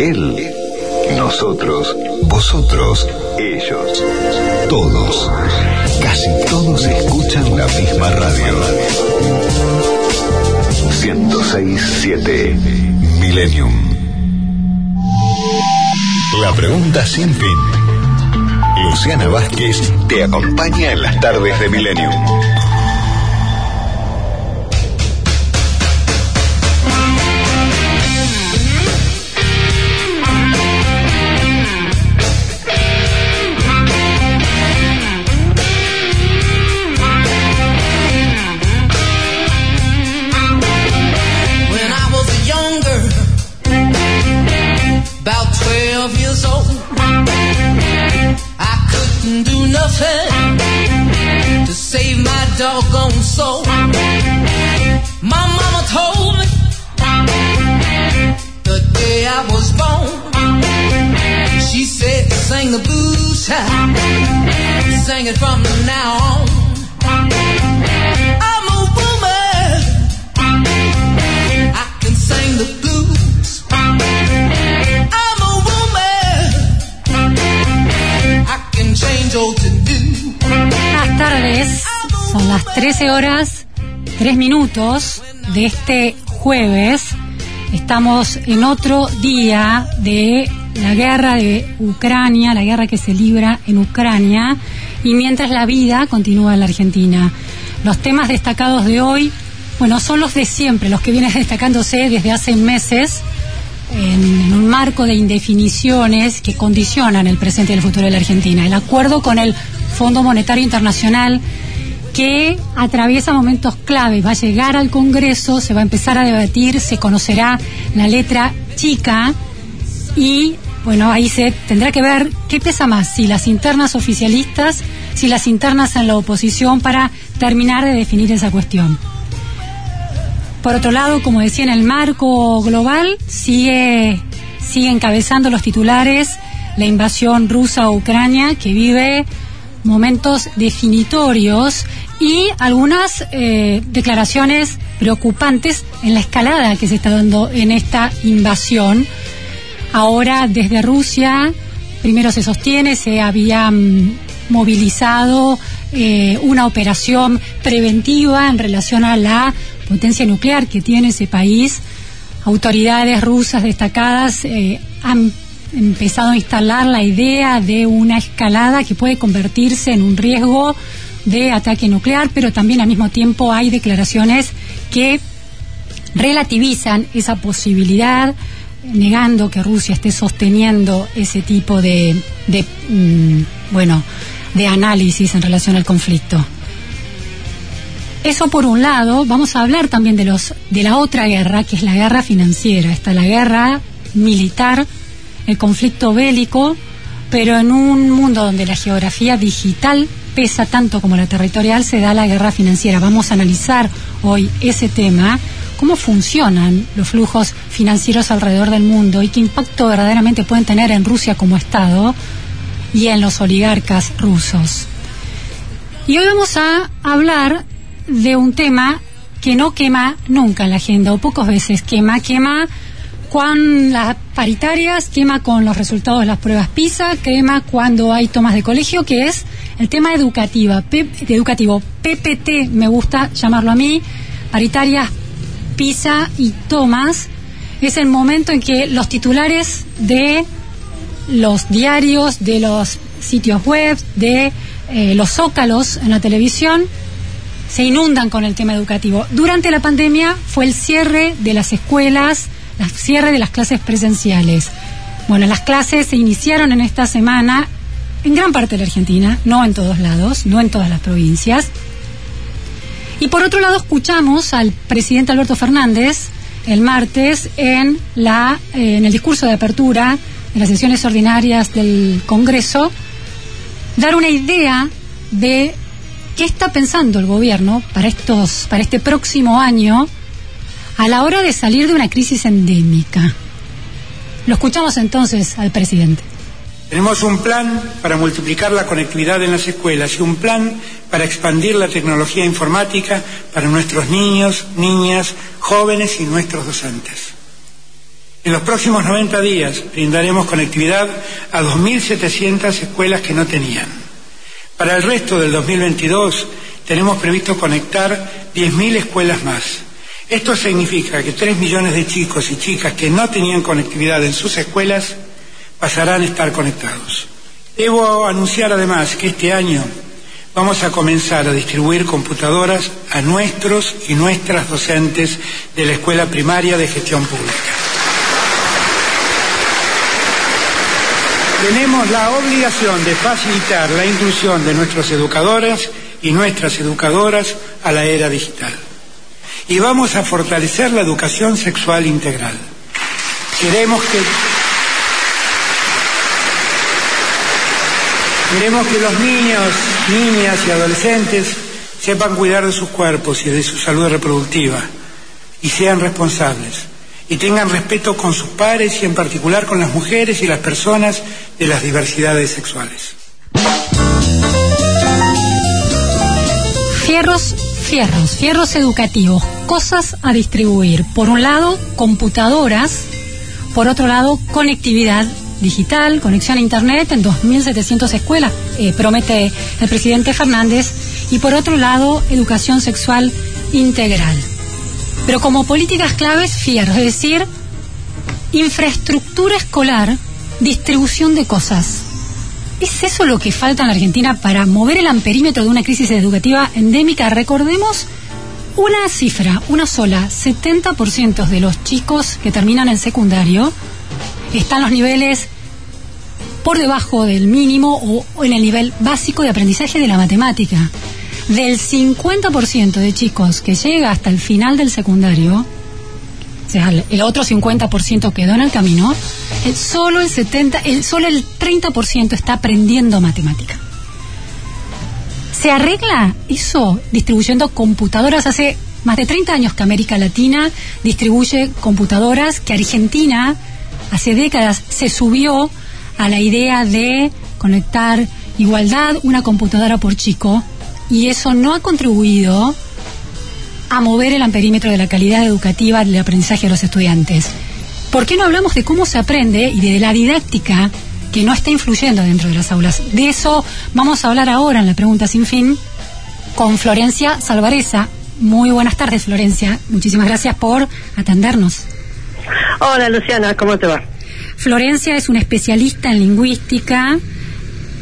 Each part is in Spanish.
él, nosotros, vosotros, ellos, todos, casi todos escuchan la misma radio. 1067 Millennium. La pregunta sin fin. Luciana Vázquez te acompaña en las tardes de Millennium. Nothing to save my doggone soul. My mama told me the day I was born, she said, sing the blues child, sing it from now on. I'm a woman. I can sing the Buenas tardes, son las 13 horas 3 minutos de este jueves. Estamos en otro día de la guerra de Ucrania, la guerra que se libra en Ucrania, y mientras la vida continúa en la Argentina. Los temas destacados de hoy, bueno, son los de siempre, los que vienen destacándose desde hace meses en, un marco de indefiniciones que condicionan el presente y el futuro de la Argentina. El acuerdo con el Fondo Monetario Internacional que atraviesa momentos clave, va a llegar al Congreso, se va a empezar a debatir, se conocerá la letra chica y bueno, ahí se tendrá que ver qué pesa más, si las internas oficialistas, si las internas en la oposición para terminar de definir esa cuestión. Por otro lado, como decía, en el marco global sigue, sigue encabezando los titulares la invasión rusa a Ucrania, que vive momentos definitorios y algunas eh, declaraciones preocupantes en la escalada que se está dando en esta invasión. Ahora desde Rusia, primero se sostiene, se había mm, movilizado eh, una operación preventiva en relación a la potencia nuclear que tiene ese país. Autoridades rusas destacadas eh, han empezado a instalar la idea de una escalada que puede convertirse en un riesgo de ataque nuclear, pero también al mismo tiempo hay declaraciones que relativizan esa posibilidad, negando que Rusia esté sosteniendo ese tipo de, de mm, bueno, de análisis en relación al conflicto. Eso por un lado, vamos a hablar también de los de la otra guerra, que es la guerra financiera, está la guerra militar, el conflicto bélico, pero en un mundo donde la geografía digital pesa tanto como la territorial, se da la guerra financiera. Vamos a analizar hoy ese tema, cómo funcionan los flujos financieros alrededor del mundo y qué impacto verdaderamente pueden tener en Rusia como Estado y en los oligarcas rusos. Y hoy vamos a hablar de un tema que no quema nunca en la agenda, o pocas veces quema, quema con las paritarias, quema con los resultados de las pruebas PISA, quema cuando hay tomas de colegio, que es el tema educativa, educativo. PPT me gusta llamarlo a mí, paritarias, PISA y tomas. Es el momento en que los titulares de los diarios, de los sitios web, de eh, los zócalos en la televisión, se inundan con el tema educativo. Durante la pandemia fue el cierre de las escuelas, el cierre de las clases presenciales. Bueno, las clases se iniciaron en esta semana en gran parte de la Argentina, no en todos lados, no en todas las provincias. Y por otro lado, escuchamos al presidente Alberto Fernández el martes en, la, eh, en el discurso de apertura de las sesiones ordinarias del Congreso dar una idea de qué está pensando el gobierno para estos para este próximo año a la hora de salir de una crisis endémica. Lo escuchamos entonces al presidente. Tenemos un plan para multiplicar la conectividad en las escuelas y un plan para expandir la tecnología informática para nuestros niños, niñas, jóvenes y nuestros docentes. En los próximos 90 días brindaremos conectividad a 2.700 escuelas que no tenían. Para el resto del 2022 tenemos previsto conectar 10.000 escuelas más. Esto significa que 3 millones de chicos y chicas que no tenían conectividad en sus escuelas pasarán a estar conectados. Debo anunciar además que este año vamos a comenzar a distribuir computadoras a nuestros y nuestras docentes de la Escuela Primaria de Gestión Pública. Tenemos la obligación de facilitar la inclusión de nuestros educadores y nuestras educadoras a la era digital. Y vamos a fortalecer la educación sexual integral. Queremos que Queremos que los niños, niñas y adolescentes sepan cuidar de sus cuerpos y de su salud reproductiva y sean responsables y tengan respeto con sus pares y en particular con las mujeres y las personas de las diversidades sexuales. Fierros, fierros, fierros educativos, cosas a distribuir. Por un lado, computadoras, por otro lado, conectividad digital, conexión a Internet en 2.700 escuelas, eh, promete el presidente Fernández, y por otro lado, educación sexual integral. Pero como políticas claves, fierros, es decir, infraestructura escolar, distribución de cosas. ¿Es eso lo que falta en la Argentina para mover el amperímetro de una crisis educativa endémica? Recordemos una cifra, una sola, 70% de los chicos que terminan en secundario están los niveles por debajo del mínimo o, en el nivel básico de aprendizaje de la matemática. Del 50% de chicos que llega hasta el final del secundario, o sea, el otro 50% quedó en el camino, eh, solo el 70, el, solo el 30% está aprendiendo matemática. ¿Se arregla eso distribuyendo computadoras? Hace más de 30 años que América Latina distribuye computadoras, que Argentina hace décadas se subió a la idea de conectar igualdad, una computadora por chico, y eso no ha contribuido a mover el amperímetro de la calidad educativa del aprendizaje de los estudiantes. ¿Por qué no hablamos de cómo se aprende y de la didáctica que no está influyendo dentro de las aulas? De eso vamos a hablar ahora en la pregunta sin fin con Florencia Salvareza. Muy buenas tardes, Florencia. Muchísimas gracias por atendernos. Hola Luciana, ¿cómo te va? Florencia es una especialista en lingüística,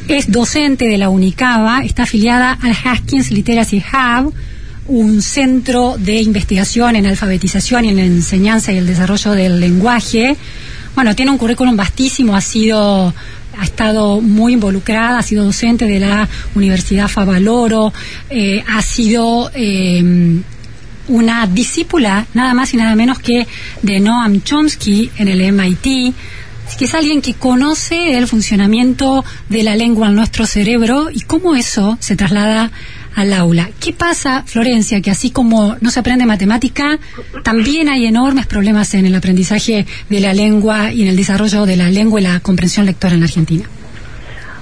es docente de la UNICABA, está afiliada al Haskins Literacy Hub, un centro de investigación en alfabetización y en enseñanza y el desarrollo del lenguaje. Bueno, tiene un currículum vastísimo, ha sido ha estado muy involucrada, ha sido docente de la Universidad Favaloro, eh, ha sido eh, una discípula nada más y nada menos que de Noam Chomsky en el MIT, que es alguien que conoce el funcionamiento de la lengua en nuestro cerebro y cómo eso se traslada al aula. ¿Qué pasa, Florencia, que así como no se aprende matemática, también hay enormes problemas en el aprendizaje de la lengua y en el desarrollo de la lengua y la comprensión lectora en Argentina?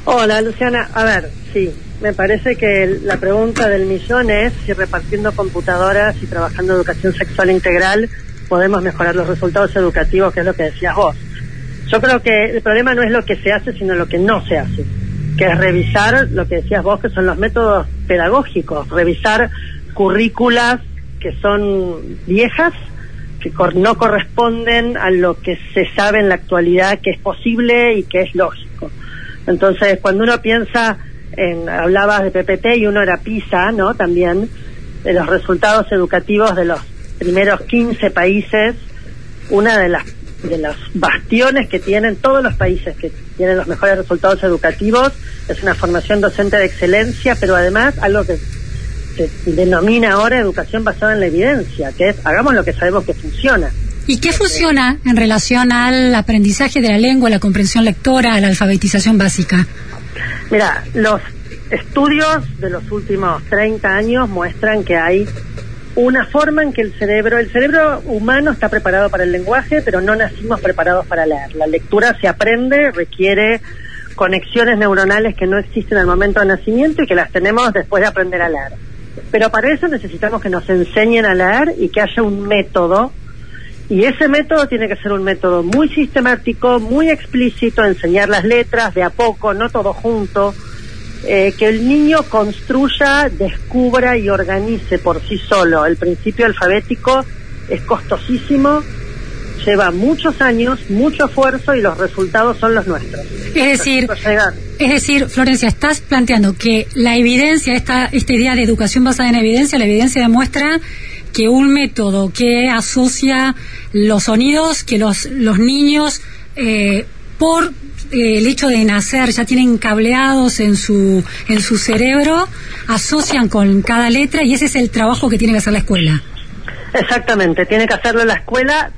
Hola, Luciana. A ver, sí, me parece que la pregunta del millón es si repartiendo computadoras y trabajando educación sexual integral podemos mejorar los resultados educativos, que es lo que decías vos. Yo creo que el problema no es lo que se hace, sino lo que no se hace, que es revisar lo que decías vos, que son los métodos pedagógicos, revisar currículas que son viejas, que no corresponden a lo que se sabe en la actualidad que es posible y que es lógico. Entonces, cuando uno piensa en, hablabas de PPT y uno era PISA, ¿no? También, de los resultados educativos de los primeros 15 países, una de las de los bastiones que tienen todos los países que tienen los mejores resultados educativos es una formación docente de excelencia, pero además algo que se denomina ahora educación basada en la evidencia, que es hagamos lo que sabemos que funciona. ¿Y qué funciona en relación al aprendizaje de la lengua, la comprensión lectora, a la alfabetización básica? Mira, los estudios de los últimos 30 años muestran que hay una forma en que el cerebro, el cerebro humano está preparado para el lenguaje, pero no nacimos preparados para leer. La lectura se aprende, requiere conexiones neuronales que no existen al momento del nacimiento y que las tenemos después de aprender a leer. Pero para eso necesitamos que nos enseñen a leer y que haya un método. Y ese método tiene que ser un método muy sistemático, muy explícito, enseñar las letras de a poco, no todo junto, eh, que el niño construya, descubra y organice por sí solo. El principio alfabético es costosísimo, lleva muchos años, mucho esfuerzo y los resultados son los nuestros. Es decir, es decir, Florencia, estás planteando que la evidencia, esta, esta idea de educación basada en evidencia, la evidencia demuestra que un método que asocia los sonidos que los, los niños eh, por eh, el hecho de nacer ya tienen cableados en su, en su cerebro, asocian con cada letra y ese es el trabajo que tiene que hacer la escuela. Exactamente, tiene que hacerlo la escuela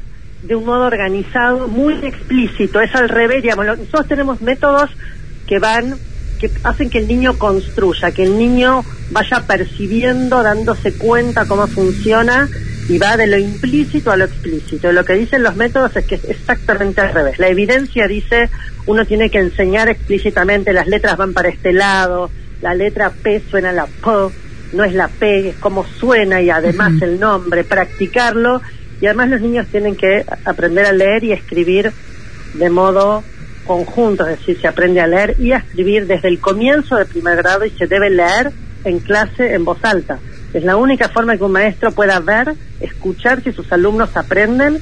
de un modo organizado, muy explícito, es al revés, digamos, nosotros tenemos métodos que van, que hacen que el niño construya, que el niño vaya percibiendo, dándose cuenta cómo funciona y va de lo implícito a lo explícito. Lo que dicen los métodos es que es exactamente al revés. La evidencia dice uno tiene que enseñar explícitamente, las letras van para este lado, la letra P suena la P, no es la P, es como suena y además el nombre, practicarlo y además los niños tienen que aprender a leer y escribir de modo conjunto, es decir, se aprende a leer y a escribir desde el comienzo del primer grado y se debe leer en clase en voz alta. Es la única forma que un maestro pueda ver, escuchar si sus alumnos aprenden,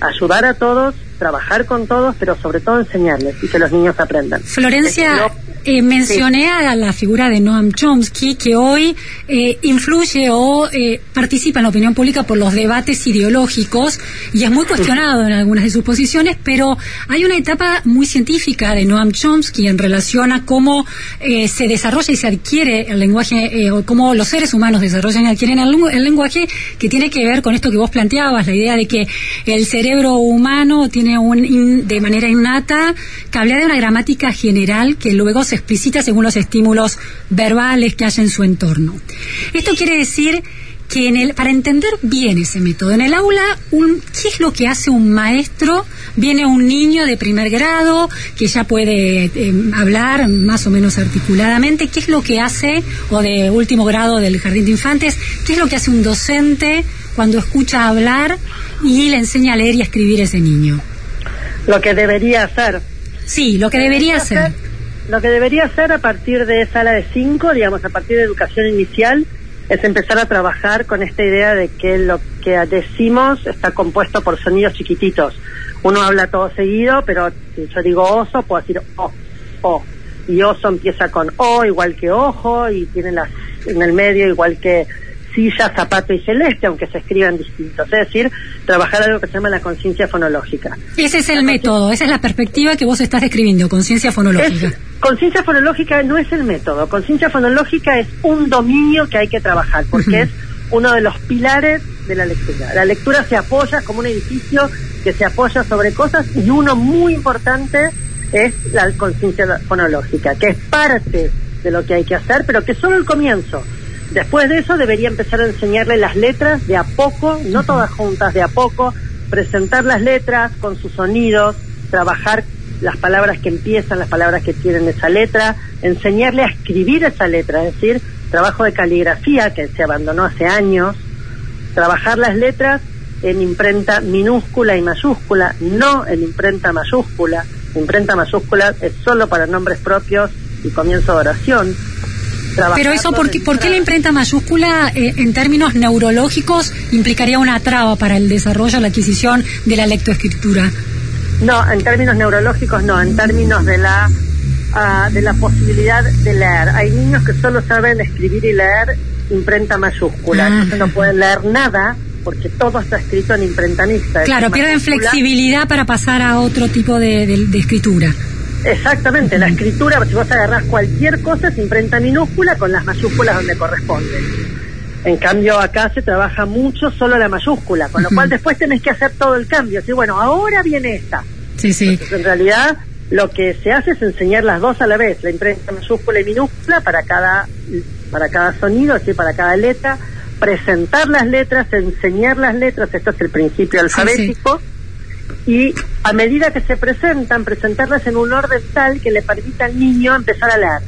ayudar a todos, trabajar con todos, pero sobre todo enseñarles y que los niños aprendan. Florencia, eh, mencioné a la figura de Noam Chomsky, que hoy eh, influye o eh, participa en la opinión pública por los debates ideológicos y es muy cuestionado en algunas de sus posiciones, pero hay una etapa muy científica de Noam Chomsky en relación a cómo se desarrolla y se adquiere el lenguaje, o cómo los seres humanos desarrollan y adquieren el, el lenguaje, que tiene que ver con esto que vos planteabas, la idea de que el cerebro humano tiene un, de manera innata, cableada de una gramática general que luego se explicita según los estímulos verbales que hay en su entorno. Esto quiere decir que en el, para entender bien ese método, en el aula, un, ¿qué es lo que hace un maestro? Viene un niño de primer grado que ya puede eh, hablar más o menos articuladamente, ¿qué es lo que hace, o de último grado del jardín de infantes, qué es lo que hace un docente cuando escucha hablar y le enseña a leer y escribir a ese niño? Lo que debería hacer. Sí, lo que debería hacer lo que debería hacer a partir de sala de 5, digamos, a partir de educación inicial, es empezar a trabajar con esta idea de que lo que decimos está compuesto por sonidos chiquititos. Uno habla todo seguido, pero si yo digo oso, puedo decir o, o. Y oso empieza con o, igual que ojo, y tiene las en el medio igual que silla, zapato y celeste, aunque se escriban distintos. Es decir, trabajar algo que se llama la conciencia fonológica. Ese es el método, esa es la perspectiva que vos estás describiendo, conciencia fonológica. Conciencia fonológica no es el método, conciencia fonológica es un dominio que hay que trabajar, porque es uno de los pilares de la lectura. La lectura se apoya como un edificio que se apoya sobre cosas y uno muy importante es la conciencia fonológica, que es parte de lo que hay que hacer, pero que es solo el comienzo. Después de eso debería empezar a enseñarle las letras de a poco, no todas juntas, de a poco, presentar las letras con sus sonidos, trabajar las palabras que empiezan, las palabras que tienen esa letra, enseñarle a escribir esa letra, es decir, trabajo de caligrafía que se abandonó hace años, trabajar las letras en imprenta minúscula y mayúscula, no en imprenta mayúscula. Imprenta mayúscula es solo para nombres propios y comienzo de oración. Pero eso, ¿por qué, ¿por qué la imprenta mayúscula eh, en términos neurológicos implicaría una traba para el desarrollo, la adquisición de la lectoescritura? No, en términos neurológicos no, en términos de la uh, de la posibilidad de leer. Hay niños que solo saben escribir y leer imprenta mayúscula, ah. entonces no pueden leer nada porque todo está escrito en imprenta mixta. Claro, pierden flexibilidad para pasar a otro tipo de, de, escritura. Exactamente, la escritura, si vos agarrás cualquier cosa, es imprenta minúscula con las mayúsculas donde corresponde. En cambio, acá se trabaja mucho solo la mayúscula, con lo cual después tenés que hacer todo el cambio. Así, bueno, ahora viene esta. Sí, sí. Entonces, en realidad, lo que se hace es enseñar las dos a la vez, la imprenta mayúscula y minúscula para cada, para cada sonido, así para cada letra, presentar las letras, enseñar las letras, esto es el principio alfabético, y a medida que se presentan, presentarlas en un orden tal que le permita al niño empezar a leer.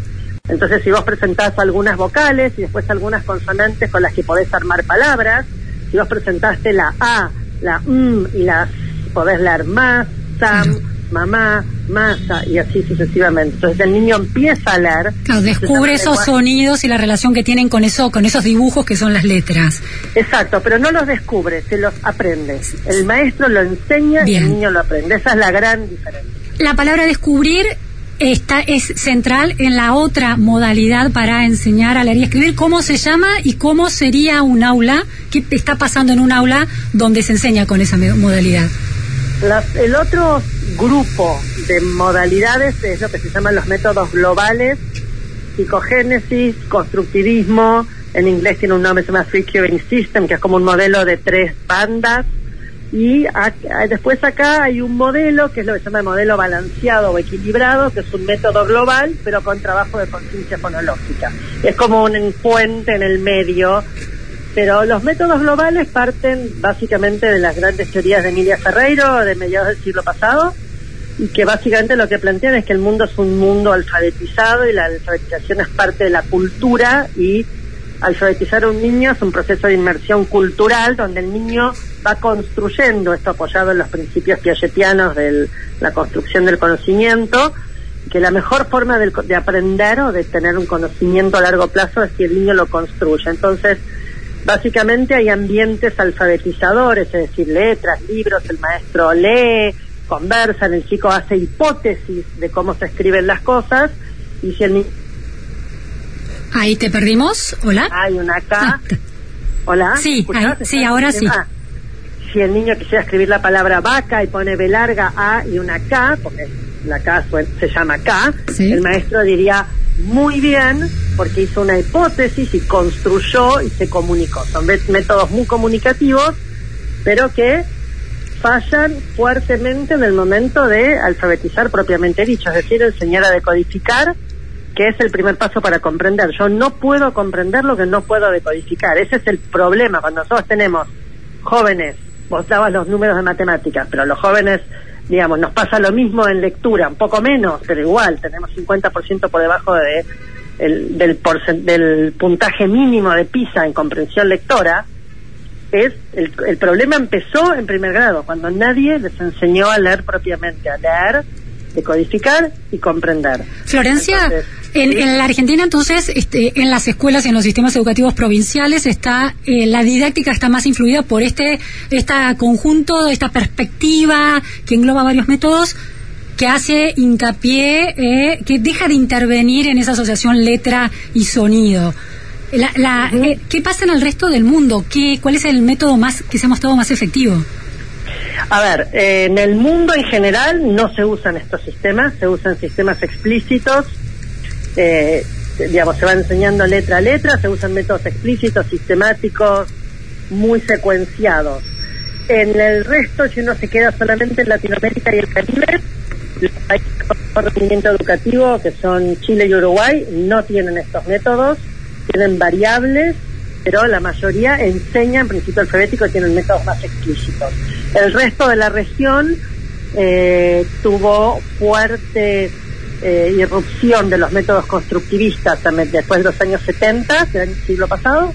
Entonces, si vos presentás algunas vocales y después algunas consonantes con las que podés armar palabras, si vos presentaste la A, la M y la S, podés leer más, Sam, mamá, masa y así sucesivamente. Entonces el niño empieza a leer. Claro, descubre esos lenguaje- sonidos y la relación que tienen con eso, con esos dibujos que son las letras. Exacto, pero no los descubre, se los aprende. El maestro lo enseña y el niño lo aprende. Esa es la gran diferencia. La palabra descubrir está, es central en la otra modalidad para enseñar a leer y escribir. ¿Cómo se llama y cómo sería un aula? ¿Qué está pasando en un aula donde se enseña con esa modalidad? Las- el otro grupo de modalidades es lo que se llaman los métodos globales, psicogénesis, constructivismo, en inglés tiene un nombre se llama Free Curing System, que es como un modelo de tres bandas, y ac- después acá hay un modelo que es lo que se llama el modelo balanceado o equilibrado, que es un método global, pero con trabajo de conciencia fonológica. Es como un puente en el medio pero los métodos globales parten básicamente de las grandes teorías de Emilia Ferreiro de mediados del siglo pasado y que básicamente lo que plantean es que el mundo es un mundo alfabetizado y la alfabetización es parte de la cultura y alfabetizar a un niño es un proceso de inmersión cultural donde el niño va construyendo esto apoyado en los principios piagetianos de la construcción del conocimiento que la mejor forma del- de aprender o de tener un conocimiento a largo plazo es que el niño lo construya. Entonces, Básicamente hay ambientes alfabetizadores, es decir, letras, libros, el maestro lee, conversan, el chico hace hipótesis de cómo se escriben las cosas y si el niño Ahí te perdimos. Hola. hay una K, Ah, hola, Sí, sí, ¿Estás ahora sí. Ah, si el niño quisiera escribir la palabra vaca y pone B larga A y una K, porque la K se llama K, Sí. el maestro diría muy bien porque hizo una hipótesis y construyó y se comunicó. Son métodos muy comunicativos, pero que fallan fuertemente en el momento de alfabetizar propiamente dicho, es decir, enseñar a decodificar, que es el primer paso para comprender. Yo no puedo comprender lo que no puedo decodificar. Ese es el problema. Cuando nosotros tenemos jóvenes, vos dabas los números de matemáticas, pero los jóvenes, digamos, nos pasa lo mismo en lectura, un poco menos, pero igual, tenemos 50% por debajo de el- del, del puntaje mínimo de PISA en comprensión lectora, es el, el problema empezó en primer grado, cuando nadie les enseñó a leer propiamente, a leer, decodificar y comprender. Florencia, Entonces, en, en la Argentina entonces, este, en las escuelas y en los sistemas educativos provinciales está eh, la didáctica está más influida por este esta conjunto, esta perspectiva que engloba varios métodos que hace hincapié, eh, que deja de intervenir en esa asociación letra y sonido. La, la, eh, ¿Qué pasa en el resto del mundo? ¿Qué, ¿Cuál es el método más que se ha mostrado más efectivo? A ver, eh, en el mundo en general no se usan estos sistemas, se usan sistemas explícitos, eh, digamos, se va enseñando letra a letra, se usan métodos explícitos, sistemáticos, muy secuenciados. En el resto, si uno se queda solamente en Latinoamérica y el Caribe, los países con rendimiento educativo, que son Chile y Uruguay, no tienen estos métodos, tienen variables, pero la mayoría enseñan principio alfabético y tienen métodos más explícitos. El resto de la región eh, tuvo fuerte eh, irrupción de los métodos constructivistas también después de los años 70 del siglo pasado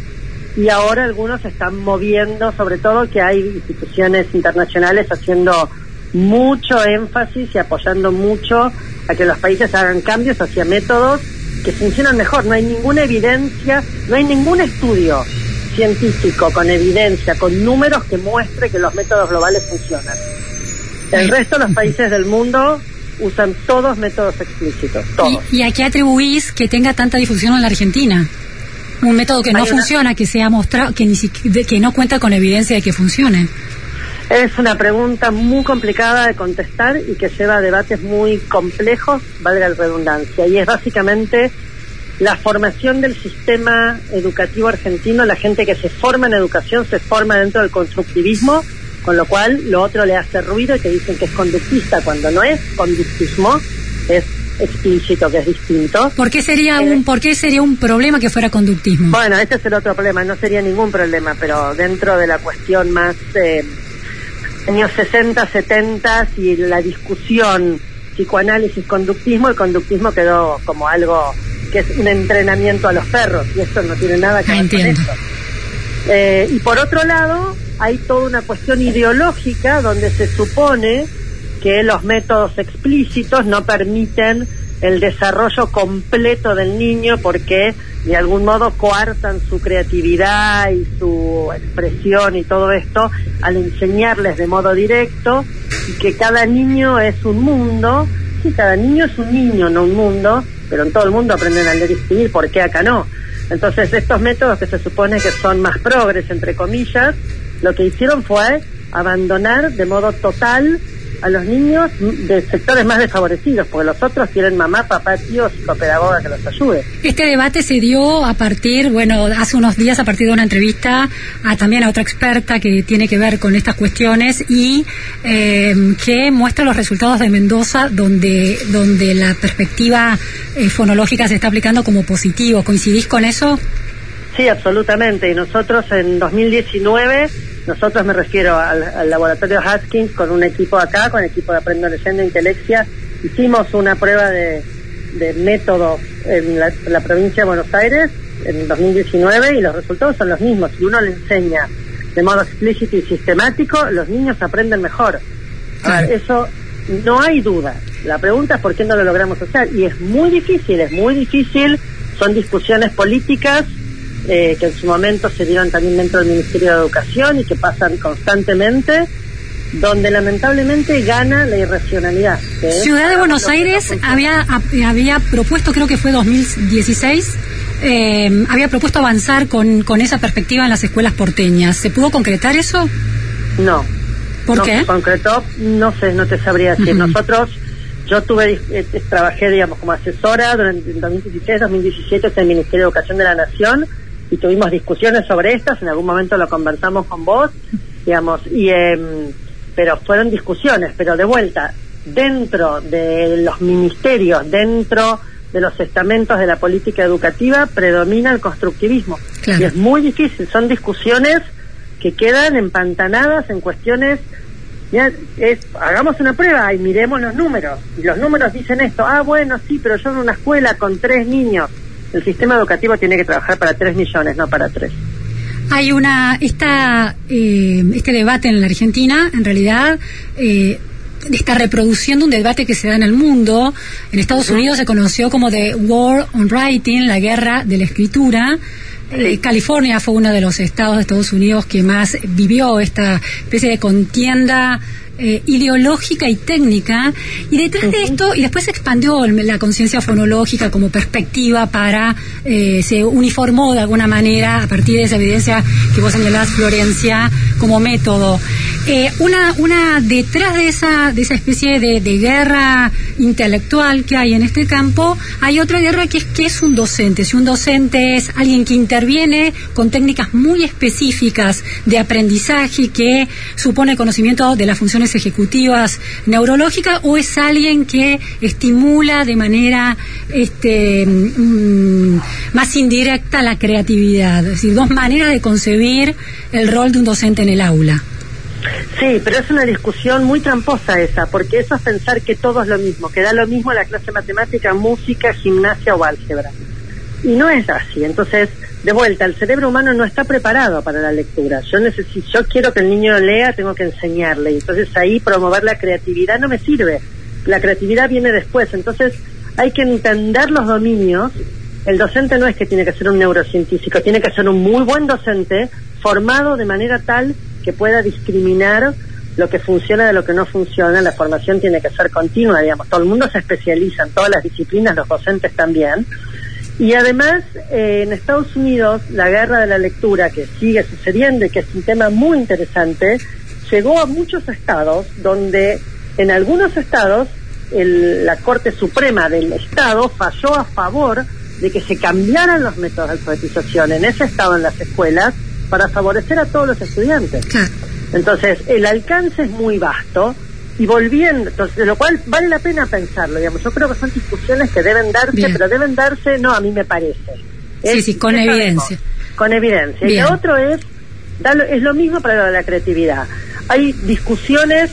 y ahora algunos se están moviendo, sobre todo que hay instituciones internacionales haciendo mucho énfasis y apoyando mucho a que los países hagan cambios hacia métodos que funcionan mejor. No hay ninguna evidencia, no hay ningún estudio científico con evidencia, con números que muestre que los métodos globales funcionan. El resto de los países del mundo usan todos métodos explícitos, todos. ¿Y, y a qué atribuís que tenga tanta difusión en la Argentina? Un método que no una- funciona, que se ha mostrado, que, ni de- que no cuenta con evidencia de que funcione. Es una pregunta muy complicada de contestar y que lleva a debates muy complejos, valga la redundancia. Y es básicamente la formación del sistema educativo argentino, la gente que se forma en educación se forma dentro del constructivismo, con lo cual lo otro le hace ruido y que dicen que es conductista cuando no es conductismo, es explícito que es distinto. ¿Por qué sería un, por qué sería un problema que fuera conductismo? Bueno, ese es el otro problema, no sería ningún problema, pero dentro de la cuestión más eh, años 60, 70 y la discusión psicoanálisis, conductismo, el conductismo quedó como algo que es un entrenamiento a los perros y esto no tiene nada que ver con esto. Eh, y por otro lado, hay toda una cuestión ideológica donde se supone que los métodos explícitos no permiten el desarrollo completo del niño porque de algún modo coartan su creatividad y su expresión y todo esto al enseñarles de modo directo y que cada niño es un mundo, sí, cada niño es un niño, no un mundo, pero en todo el mundo aprenden a leer y escribir, ¿por qué acá no? Entonces estos métodos que se supone que son más progres, entre comillas, lo que hicieron fue abandonar de modo total a los niños de sectores más desfavorecidos, porque los otros tienen mamá, papá, tío, psicopedagoga que los ayude. Este debate se dio a partir, bueno, hace unos días a partir de una entrevista a también a otra experta que tiene que ver con estas cuestiones y eh, que muestra los resultados de Mendoza donde donde la perspectiva eh, fonológica se está aplicando como positivo. ¿Coincidís con eso? Sí, absolutamente. Y nosotros en 2019, nosotros me refiero al, al laboratorio Haskins con un equipo acá, con el equipo de Aprendo Leyendo e Intelexia, hicimos una prueba de, de método en la, provincia de Buenos Aires en 2019 y los resultados son los mismos. Si uno le enseña de modo explícito y sistemático, los niños aprenden mejor. A ver, eso no hay duda. La pregunta es por qué no lo logramos hacer. Y es muy difícil, es muy difícil. Son discusiones políticas eh, que en su momento se dieron también dentro del Ministerio de Educación y que pasan constantemente, donde lamentablemente gana la irracionalidad. Ciudad de Buenos Aires había a- había propuesto, creo que fue 2016, eh, había propuesto avanzar con, con esa perspectiva en las escuelas porteñas. ¿Se pudo concretar eso? No. ¿Por no qué? se concretó, no sé, no te sabría decir. Nosotros, yo tuve, eh, eh, trabajé, digamos, como asesora durante el 2016, 2017 en el Ministerio de Educación de la Nación y tuvimos discusiones sobre estas, en algún momento lo conversamos con vos, digamos, y em, pero fueron discusiones, pero de vuelta, dentro de los ministerios, dentro de los estamentos de la política educativa, predomina el constructivismo. Claro. Y es muy difícil, son discusiones que quedan empantanadas en cuestiones ya, es, hagamos una prueba y miremos los números. Y los números dicen esto, ah, bueno, sí, pero yo en una escuela con tres niños, el sistema educativo tiene que trabajar para tres millones, no para tres. Hay una esta eh, este debate en la Argentina, en realidad. Eh, está reproduciendo un debate que se da en el mundo. En Estados Unidos se conoció como The War on Writing, la guerra de la escritura. Eh, California fue uno de los estados de Estados Unidos que más vivió esta especie de contienda eh, ideológica y técnica. Y detrás de esto, y después se expandió la conciencia fonológica como perspectiva para, eh, se uniformó de alguna manera a partir de esa evidencia que vos señalás, Florencia, como método. Eh, una, una detrás de esa, de esa especie de, de guerra intelectual que hay en este campo, hay otra guerra que es que es un docente. Si un docente es alguien que interviene con técnicas muy específicas de aprendizaje que supone conocimiento de las funciones ejecutivas neurológicas o es alguien que estimula de manera este, mm, más indirecta la creatividad. Es decir, dos maneras de concebir el rol de un docente en el aula. Sí, pero es una discusión muy tramposa esa, porque eso es pensar que todo es lo mismo, que da lo mismo la clase matemática, música, gimnasia o álgebra. Y no es así. Entonces, de vuelta, el cerebro humano no está preparado para la lectura. Yo necesito, yo quiero que el niño lea, tengo que enseñarle. Y entonces ahí promover la creatividad no me sirve. La creatividad viene después. Entonces, hay que entender los dominios. El docente no es que tiene que ser un neurocientífico, tiene que ser un muy buen docente formado de manera tal que pueda discriminar lo que funciona de lo que no funciona. La formación tiene que ser continua, digamos. Todo el mundo se especializa en todas las disciplinas, los docentes también. Y además, eh, en Estados Unidos, la guerra de la lectura que sigue sucediendo y que es un tema muy interesante, llegó a muchos estados donde en algunos estados el- la Corte Suprema del Estado falló a favor de que se cambiaran los métodos de alfabetización en ese estado en las escuelas para favorecer a todos los estudiantes. Entonces, el alcance es muy vasto y volviendo, entonces, de lo cual vale la pena pensarlo, digamos. Yo creo que son discusiones que deben darse, Bien. pero deben darse, no, a mí me parece. Sí, sí, con evidencia. Con evidencia. Y lo otro es, es lo mismo para la creatividad. Hay discusiones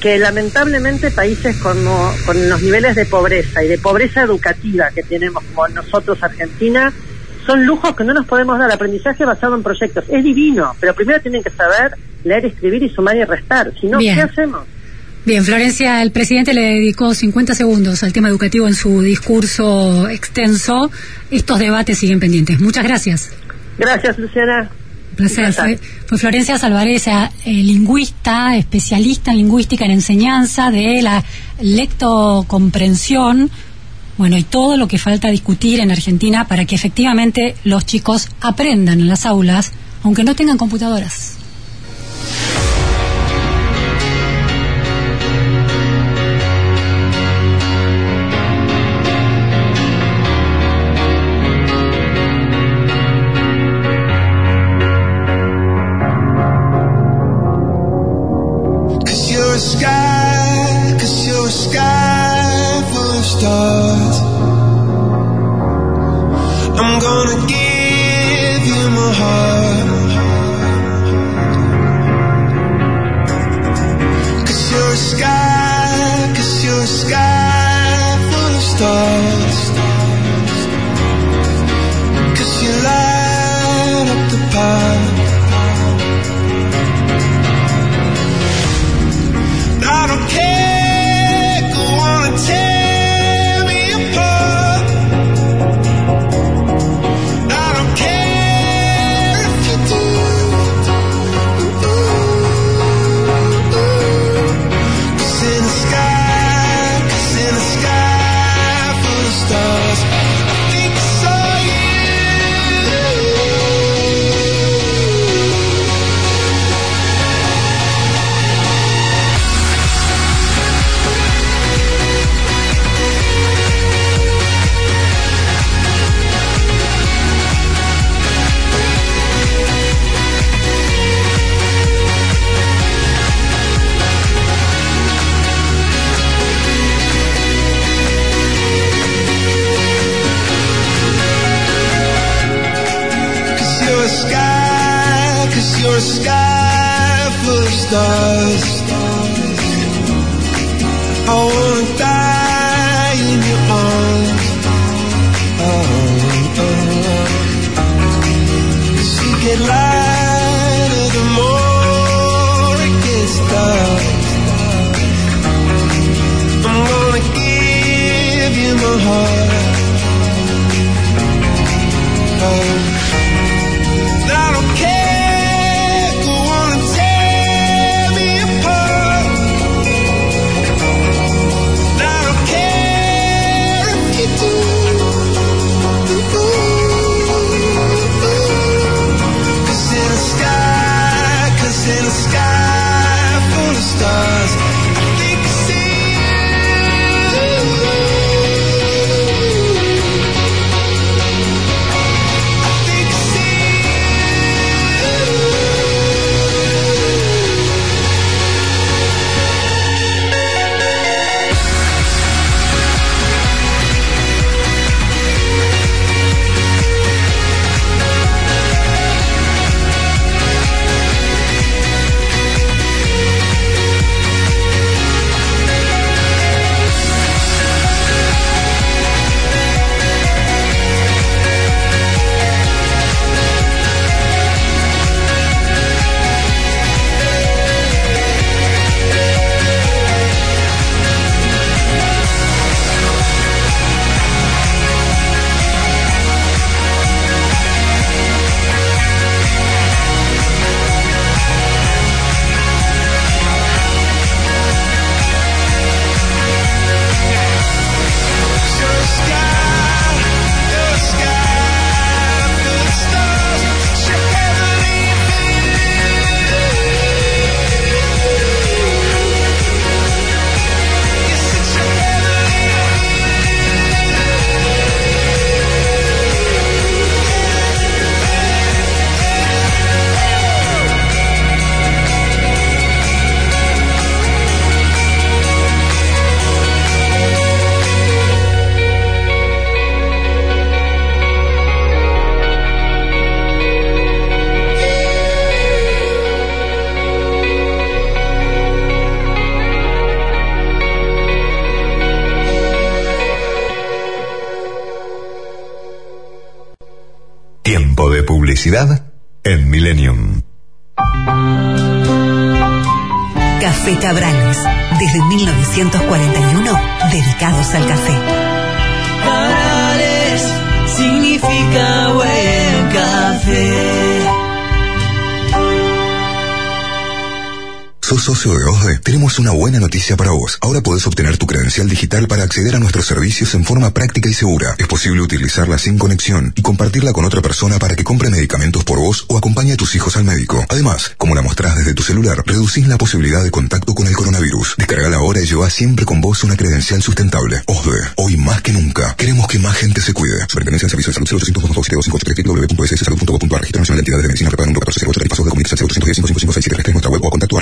que lamentablemente países como, con los niveles de pobreza y de pobreza educativa que tenemos como nosotros Argentina, son lujos que no nos podemos dar. Aprendizaje basado en proyectos. Es divino, pero primero tienen que saber leer, escribir y sumar y restar. Si no, Bien. ¿qué hacemos? Bien, Florencia, el presidente le dedicó 50 segundos al tema educativo en su discurso extenso. Estos debates siguen pendientes. Muchas gracias. Gracias, Luciana. Un placer. Fue, Florencia Salvareza, eh, lingüista, especialista en lingüística en enseñanza de la lectocomprensión. Bueno, y todo lo que falta discutir en Argentina para que efectivamente los chicos aprendan en las aulas, aunque no tengan computadoras. Noticia para vos. Ahora podés obtener tu credencial digital para acceder a nuestros servicios en forma práctica y segura. Es posible utilizarla sin conexión y compartirla con otra persona para que compre medicamentos por vos o acompañe a tus hijos al médico. Además, como la mostrás desde tu celular, reducís la posibilidad de contacto con el coronavirus. Descargala ahora y lleva siempre con vos una credencial sustentable. OSDE, hoy más que nunca, queremos que más gente se cuide. Superintendencia de Servicios de Salud 0800 www.sssalud.gov.ar Registro Nacional de Entidades de Medicina Prepaga número 1408 Paso de Comunicación 0810 5567 en nuestra web o contacto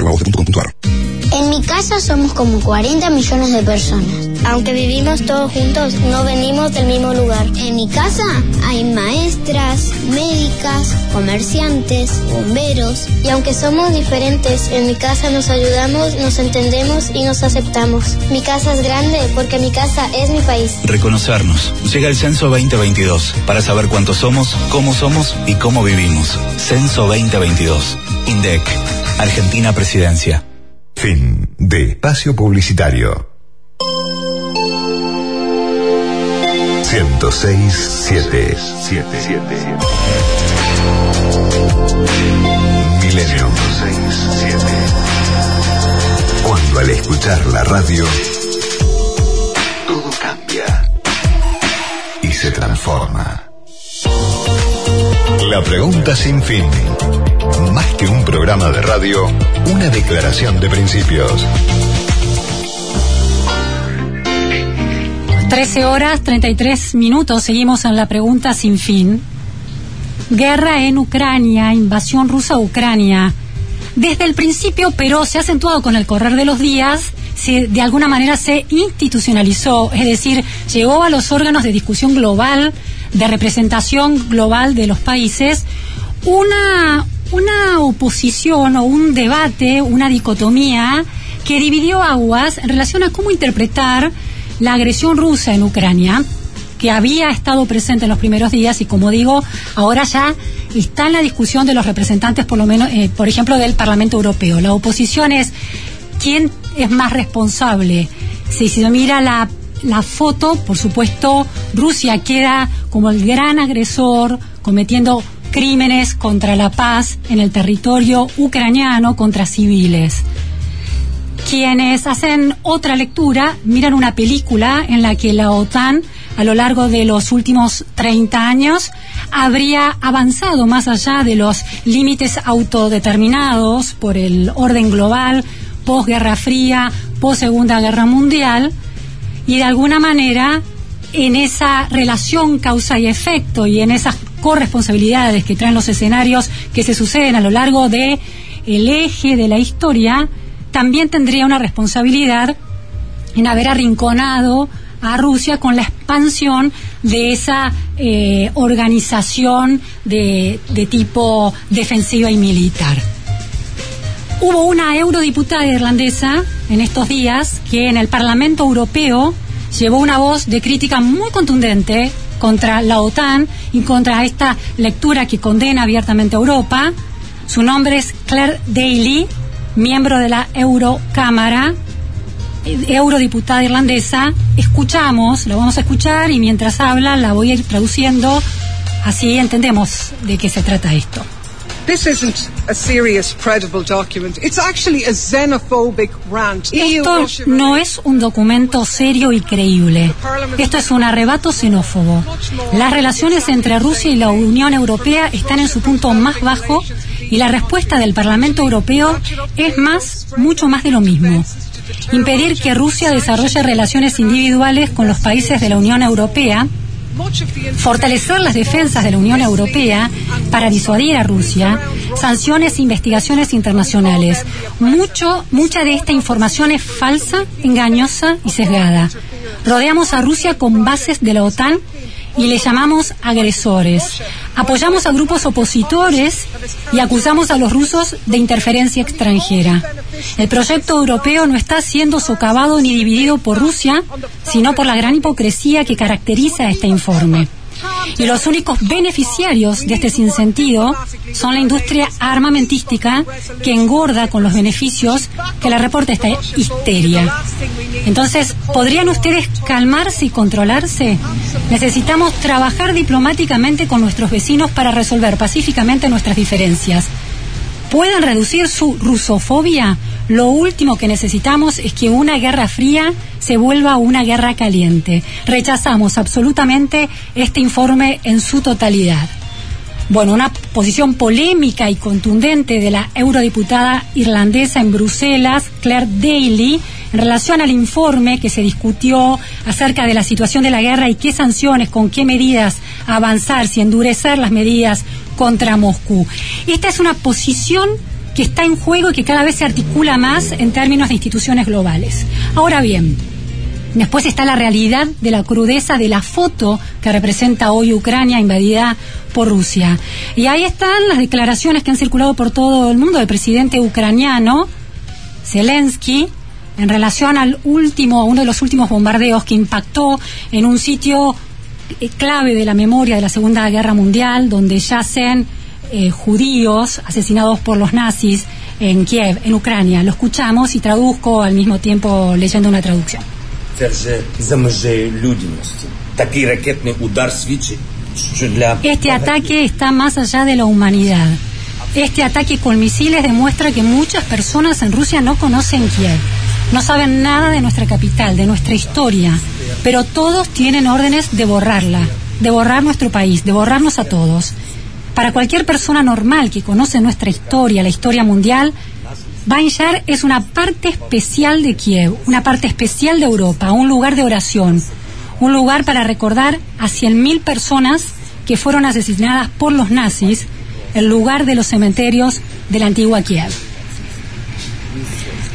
En mi casa somos como 40 millones de personas. Aunque vivimos todos juntos, no venimos del mismo lugar. En mi casa hay maestras, médicas, comerciantes, bomberos. Y aunque somos diferentes, en mi casa nos ayudamos, nos entendemos y nos aceptamos. Mi casa es grande porque mi casa es mi país. Reconocernos. Llega el Censo 2022 para saber cuántos somos, cómo somos y cómo vivimos. Censo 2022. INDEC. Argentina Presidencia. Fin de espacio publicitario. 106 7 Milenio 106 Cuando al escuchar la radio todo cambia y se transforma. La pregunta sin fin. Más que un programa de radio, una declaración de principios. 13 horas 33 minutos, seguimos en la pregunta sin fin. Guerra en Ucrania, invasión rusa a Ucrania. Desde el principio, pero se ha acentuado con el correr de los días, se, de alguna manera se institucionalizó, es decir, llegó a los órganos de discusión global, de representación global de los países, una, una oposición o un debate, una dicotomía que dividió aguas en relación a cómo interpretar la agresión rusa en Ucrania, que había estado presente en los primeros días y como digo, ahora ya está en la discusión de los representantes, por lo menos, eh, por ejemplo, del Parlamento Europeo. La oposición es quién es más responsable. Si se mira la, la foto, por supuesto, Rusia queda como el gran agresor cometiendo crímenes contra la paz en el territorio ucraniano contra civiles. Quienes hacen otra lectura miran una película en la que la OTAN a lo largo de los últimos 30 años habría avanzado más allá de los límites autodeterminados por el orden global, posguerra fría, post segunda guerra mundial, y de alguna manera en esa relación causa y efecto y en esas corresponsabilidades que traen los escenarios que se suceden a lo largo de el eje de la historia, también tendría una responsabilidad en haber arrinconado a Rusia con la expansión de esa eh, organización de, de tipo defensiva y militar. Hubo una eurodiputada irlandesa en estos días que en el Parlamento Europeo llevó una voz de crítica muy contundente contra la OTAN y contra esta lectura que condena abiertamente a Europa. Su nombre es Claire Daly, miembro de la Eurocámara, eh, eurodiputada irlandesa. Escuchamos, la vamos a escuchar y mientras habla la voy a ir traduciendo, así entendemos de qué se trata esto. This isn't a serious, credible document. It's actually a xenophobic rant. EU Esto no es un documento serio y creíble. Esto es un arrebato xenófobo. Las relaciones entre Rusia y la Unión Europea están en su punto más bajo y la respuesta del Parlamento Europeo es más, mucho más de lo mismo. Impedir que Rusia desarrolle relaciones individuales con los países de la Unión Europea fortalecer las defensas de la Unión Europea para disuadir a Rusia, sanciones e investigaciones internacionales. Mucho, mucha de esta información es falsa, engañosa y sesgada. Rodeamos a Rusia con bases de la OTAN y le llamamos agresores. Apoyamos a grupos opositores y acusamos a los rusos de interferencia extranjera. El proyecto europeo no está siendo socavado ni dividido por Rusia, sino por la gran hipocresía que caracteriza este informe. Y los únicos beneficiarios de este sinsentido son la industria armamentística que engorda con los beneficios que le reporta esta histeria. Entonces, ¿podrían ustedes calmarse y controlarse? Necesitamos trabajar diplomáticamente con nuestros vecinos para resolver pacíficamente nuestras diferencias. ¿Pueden reducir su rusofobia? Lo último que necesitamos es que una guerra fría se vuelva una guerra caliente. Rechazamos absolutamente este informe en su totalidad. Bueno, una posición polémica y contundente de la eurodiputada irlandesa en Bruselas, Claire Daly, en relación al informe que se discutió acerca de la situación de la guerra y qué sanciones, con qué medidas avanzar, si endurecer las medidas contra Moscú. Esta es una posición que está en juego y que cada vez se articula más en términos de instituciones globales. Ahora bien, después está la realidad de la crudeza de la foto que representa hoy Ucrania invadida por Rusia. Y ahí están las declaraciones que han circulado por todo el mundo del presidente ucraniano, Zelensky, en relación al último, uno de los últimos bombardeos que impactó en un sitio eh, clave de la memoria de la Segunda Guerra Mundial, donde yacen eh, judíos asesinados por los nazis en Kiev, en Ucrania. Lo escuchamos y traduzco al mismo tiempo leyendo una traducción. Este ataque está más allá de la humanidad. Este ataque con misiles demuestra que muchas personas en Rusia no conocen Kiev, no saben nada de nuestra capital, de nuestra historia, pero todos tienen órdenes de borrarla, de borrar nuestro país, de borrarnos a todos. Para cualquier persona normal que conoce nuestra historia, la historia mundial, Banjar es una parte especial de Kiev, una parte especial de Europa, un lugar de oración, un lugar para recordar a 100.000 personas que fueron asesinadas por los nazis, el lugar de los cementerios de la antigua Kiev.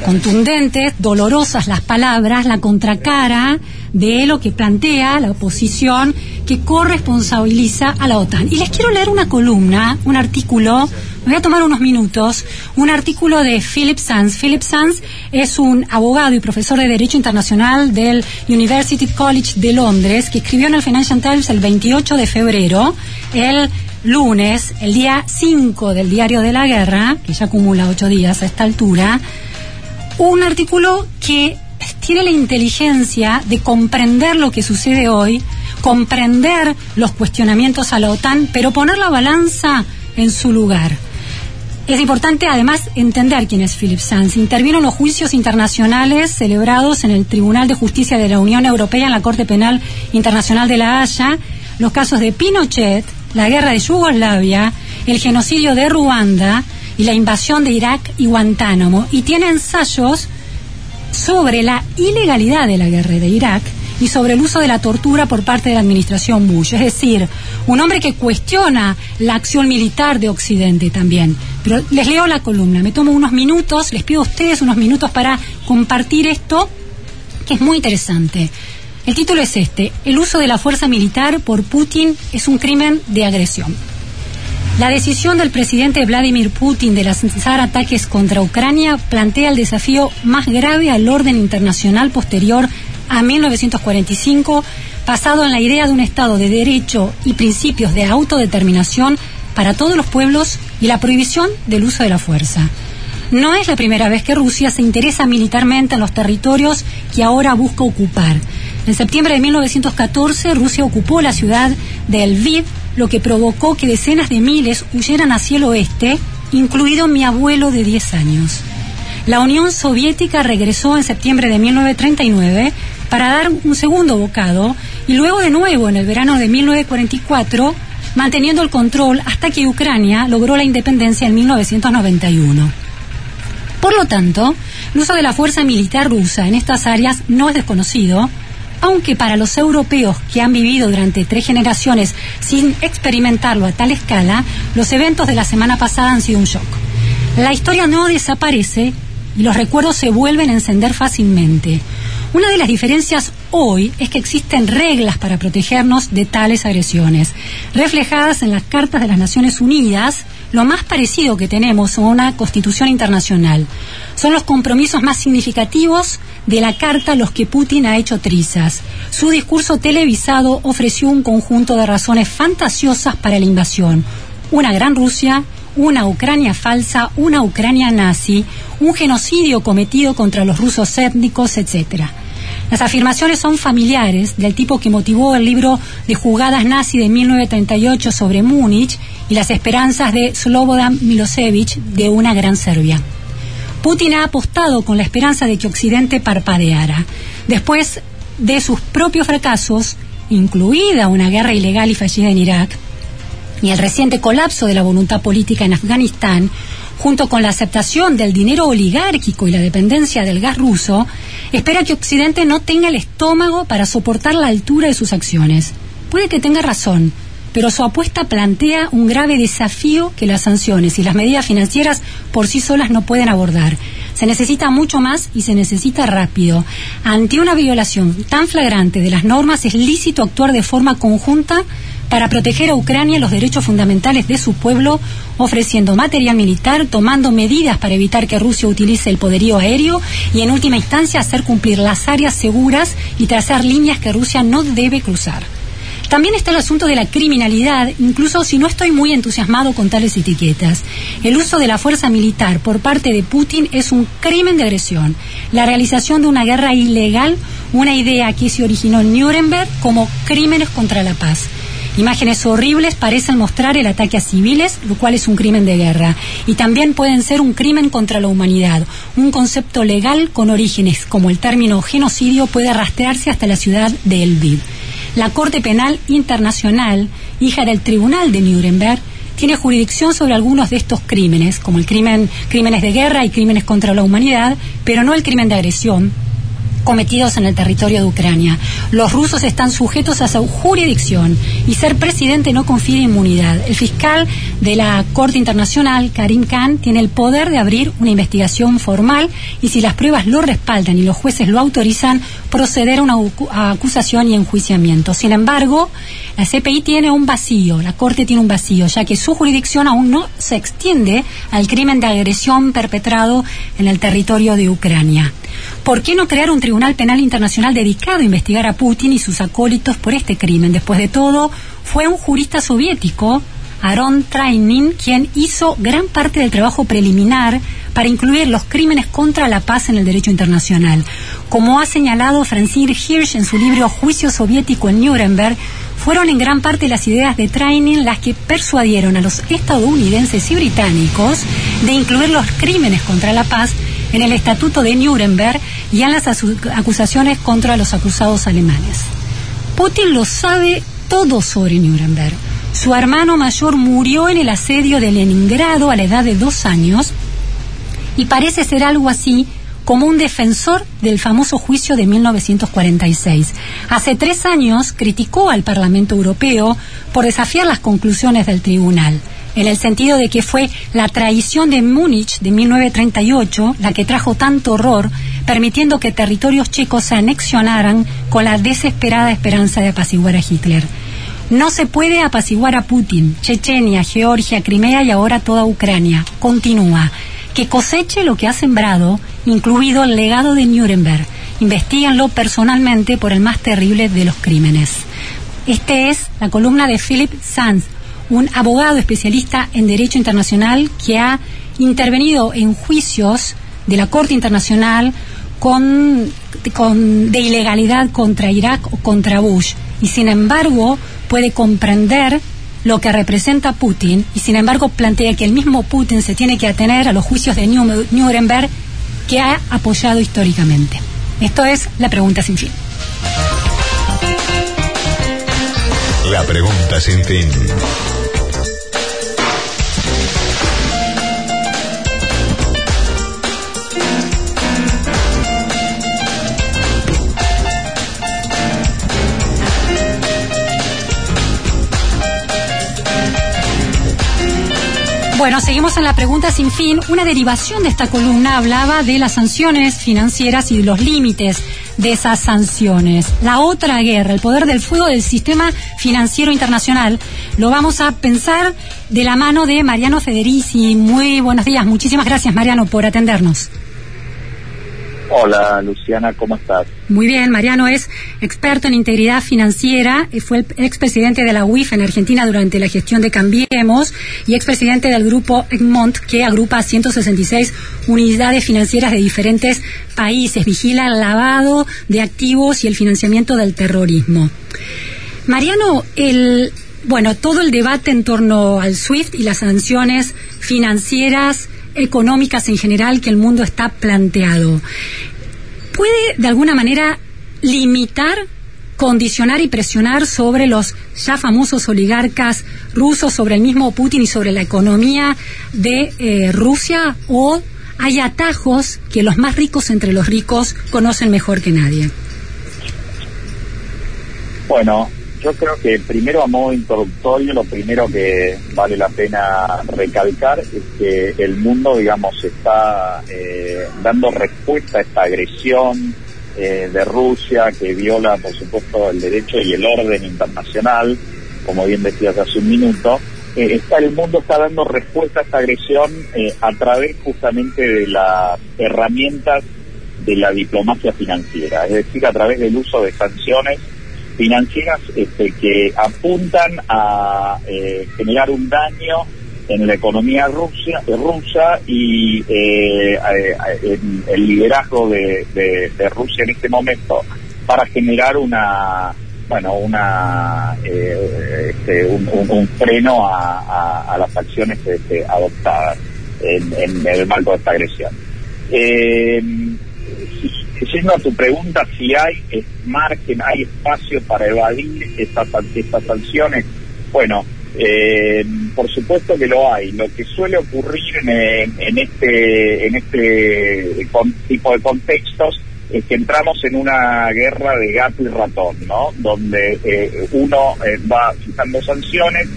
Contundentes, dolorosas las palabras, la contracara de lo que plantea la oposición que corresponsabiliza a la OTAN. Y les quiero leer una columna, un artículo, me voy a tomar unos minutos, un artículo de Philip Sands. Philip Sands es un abogado y profesor de Derecho Internacional del University College de Londres que escribió en el Financial Times el 28 de febrero, el lunes, el día 5 del Diario de la Guerra, que ya acumula ocho días a esta altura, un artículo que tiene la inteligencia de comprender lo que sucede hoy, comprender los cuestionamientos a la OTAN, pero poner la balanza en su lugar. Es importante además entender quién es Philip Sands. Intervino en los juicios internacionales celebrados en el Tribunal de Justicia de la Unión Europea en la Corte Penal Internacional de La Haya, los casos de Pinochet, la guerra de Yugoslavia, el genocidio de Ruanda y la invasión de Irak y Guantánamo. Y tiene ensayos sobre la ilegalidad de la guerra de Irak y sobre el uso de la tortura por parte de la administración Bush. Es decir, un hombre que cuestiona la acción militar de Occidente también. Pero les leo la columna, me tomo unos minutos, les pido a ustedes unos minutos para compartir esto, que es muy interesante. El título es este, el uso de la fuerza militar por Putin es un crimen de agresión. La decisión del presidente Vladimir Putin de lanzar ataques contra Ucrania plantea el desafío más grave al orden internacional posterior a 1945, basado en la idea de un Estado de derecho y principios de autodeterminación para todos los pueblos y la prohibición del uso de la fuerza. No es la primera vez que Rusia se interesa militarmente en los territorios que ahora busca ocupar. En septiembre de 1914, Rusia ocupó la ciudad de Lviv, lo que provocó que decenas de miles huyeran hacia el oeste, incluido mi abuelo de 10 años. La Unión Soviética regresó en septiembre de 1939 para dar un segundo bocado y luego de nuevo en el verano de 1944, manteniendo el control hasta que Ucrania logró la independencia en 1991. Por lo tanto, el uso de la fuerza militar rusa en estas áreas no es desconocido, aunque para los europeos que han vivido durante tres generaciones sin experimentarlo a tal escala, los eventos de la semana pasada han sido un shock. La historia no desaparece y los recuerdos se vuelven a encender fácilmente. Una de las diferencias hoy es que existen reglas para protegernos de tales agresiones, reflejadas en las cartas de las Naciones Unidas, lo más parecido que tenemos a una constitución internacional. Son los compromisos más significativos de la carta los que Putin ha hecho trizas. Su discurso televisado ofreció un conjunto de razones fantasiosas para la invasión. Una gran Rusia, una Ucrania falsa, una Ucrania nazi, un genocidio cometido contra los rusos étnicos, etc. Las afirmaciones son familiares del tipo que motivó el libro de jugadas nazi de 1938 sobre Múnich y las esperanzas de Slobodan Milosevic de una gran Serbia. Putin ha apostado con la esperanza de que Occidente parpadeara. Después de sus propios fracasos, incluida una guerra ilegal y fallida en Irak, y el reciente colapso de la voluntad política en Afganistán, junto con la aceptación del dinero oligárquico y la dependencia del gas ruso, espera que Occidente no tenga el estómago para soportar la altura de sus acciones. Puede que tenga razón, pero su apuesta plantea un grave desafío que las sanciones y las medidas financieras por sí solas no pueden abordar. Se necesita mucho más y se necesita rápido. Ante una violación tan flagrante de las normas es lícito actuar de forma conjunta para proteger a Ucrania los derechos fundamentales de su pueblo, ofreciendo material militar, tomando medidas para evitar que Rusia utilice el poderío aéreo y, en última instancia, hacer cumplir las áreas seguras y trazar líneas que Rusia no debe cruzar. También está el asunto de la criminalidad, incluso si no estoy muy entusiasmado con tales etiquetas. El uso de la fuerza militar por parte de Putin es un crimen de agresión. La realización de una guerra ilegal, una idea que se originó en Nuremberg como crímenes contra la paz. Imágenes horribles parecen mostrar el ataque a civiles, lo cual es un crimen de guerra. Y también pueden ser un crimen contra la humanidad. Un concepto legal con orígenes como el término genocidio puede rastrearse hasta la ciudad de Lviv. La Corte Penal Internacional, hija del Tribunal de Nuremberg, tiene jurisdicción sobre algunos de estos crímenes, como el crimen, crímenes de guerra y crímenes contra la humanidad, pero no el crimen de agresión, cometidos en el territorio de Ucrania. Los rusos están sujetos a su jurisdicción y ser presidente no confiere inmunidad. El fiscal de la Corte Internacional, Karim Khan, tiene el poder de abrir una investigación formal y si las pruebas lo respaldan y los jueces lo autorizan, proceder a una acusación y enjuiciamiento. Sin embargo, la CPI tiene un vacío, la Corte tiene un vacío, ya que su jurisdicción aún no se extiende al crimen de agresión perpetrado en el territorio de Ucrania. ¿Por qué no crear un tribunal penal internacional dedicado a investigar a Putin y sus acólitos por este crimen? Después de todo, fue un jurista soviético, Aaron Trainin, quien hizo gran parte del trabajo preliminar para incluir los crímenes contra la paz en el derecho internacional. Como ha señalado Francine Hirsch en su libro Juicio soviético en Nuremberg, fueron en gran parte las ideas de Trainin las que persuadieron a los estadounidenses y británicos de incluir los crímenes contra la paz en el Estatuto de Nuremberg y en las acusaciones contra los acusados alemanes. Putin lo sabe todo sobre Nuremberg. Su hermano mayor murió en el asedio de Leningrado a la edad de dos años y parece ser algo así como un defensor del famoso juicio de 1946. Hace tres años criticó al Parlamento Europeo por desafiar las conclusiones del tribunal, en el sentido de que fue la traición de Múnich de 1938 la que trajo tanto horror, permitiendo que territorios checos se anexionaran con la desesperada esperanza de apaciguar a Hitler. No se puede apaciguar a Putin, Chechenia, Georgia, Crimea y ahora toda Ucrania. Continúa. Que coseche lo que ha sembrado, incluido el legado de Nuremberg. Investíganlo personalmente por el más terrible de los crímenes. Este es la columna de Philip Sanz, un abogado especialista en Derecho Internacional que ha intervenido en juicios de la Corte Internacional con, de ilegalidad contra Irak o contra Bush. Y sin embargo puede comprender lo que representa Putin y sin embargo plantea que el mismo Putin se tiene que atener a los juicios de Nurem- Nuremberg que ha apoyado históricamente. Esto es la pregunta sin fin. La pregunta sin fin. Bueno, seguimos en la pregunta sin fin. Una derivación de esta columna hablaba de las sanciones financieras y de los límites de esas sanciones. La otra guerra, el poder del fuego del sistema financiero internacional, lo vamos a pensar de la mano de Mariano Federici. Muy buenos días. Muchísimas gracias, Mariano, por atendernos. Hola Luciana, ¿cómo estás? Muy bien, Mariano es experto en integridad financiera, eh, fue el expresidente de la UIF en Argentina durante la gestión de Cambiemos y expresidente del grupo Egmont que agrupa 166 unidades financieras de diferentes países, vigila el lavado de activos y el financiamiento del terrorismo. Mariano, el, bueno, todo el debate en torno al SWIFT y las sanciones financieras económicas en general que el mundo está planteado. ¿Puede de alguna manera limitar, condicionar y presionar sobre los ya famosos oligarcas rusos, sobre el mismo Putin y sobre la economía de eh, Rusia? ¿O hay atajos que los más ricos entre los ricos conocen mejor que nadie? Bueno, yo creo que primero a modo introductorio lo primero que vale la pena recalcar es que el mundo, digamos, está eh, dando respuesta a esta agresión eh, de Rusia que viola, por supuesto, el derecho y el orden internacional, como bien decías hace un minuto. Eh, está el mundo está dando respuesta a esta agresión eh, a través justamente de las herramientas de la diplomacia financiera, es decir, a través del uso de sanciones financieras este, que apuntan a eh, generar un daño en la economía rusa, rusa y eh, en el liderazgo de, Rusia en este momento para generar una bueno una eh, este, un, freno a, las acciones este, adoptadas en, en, el marco de esta agresión. Yendo a tu pregunta, si hay margen, hay espacio para evadir estas, estas sanciones, bueno, eh, por supuesto que lo hay. Lo que suele ocurrir en, en este en este tipo de contextos es que entramos en una guerra de gato y ratón, ¿no? Donde eh, uno eh, va fijando sanciones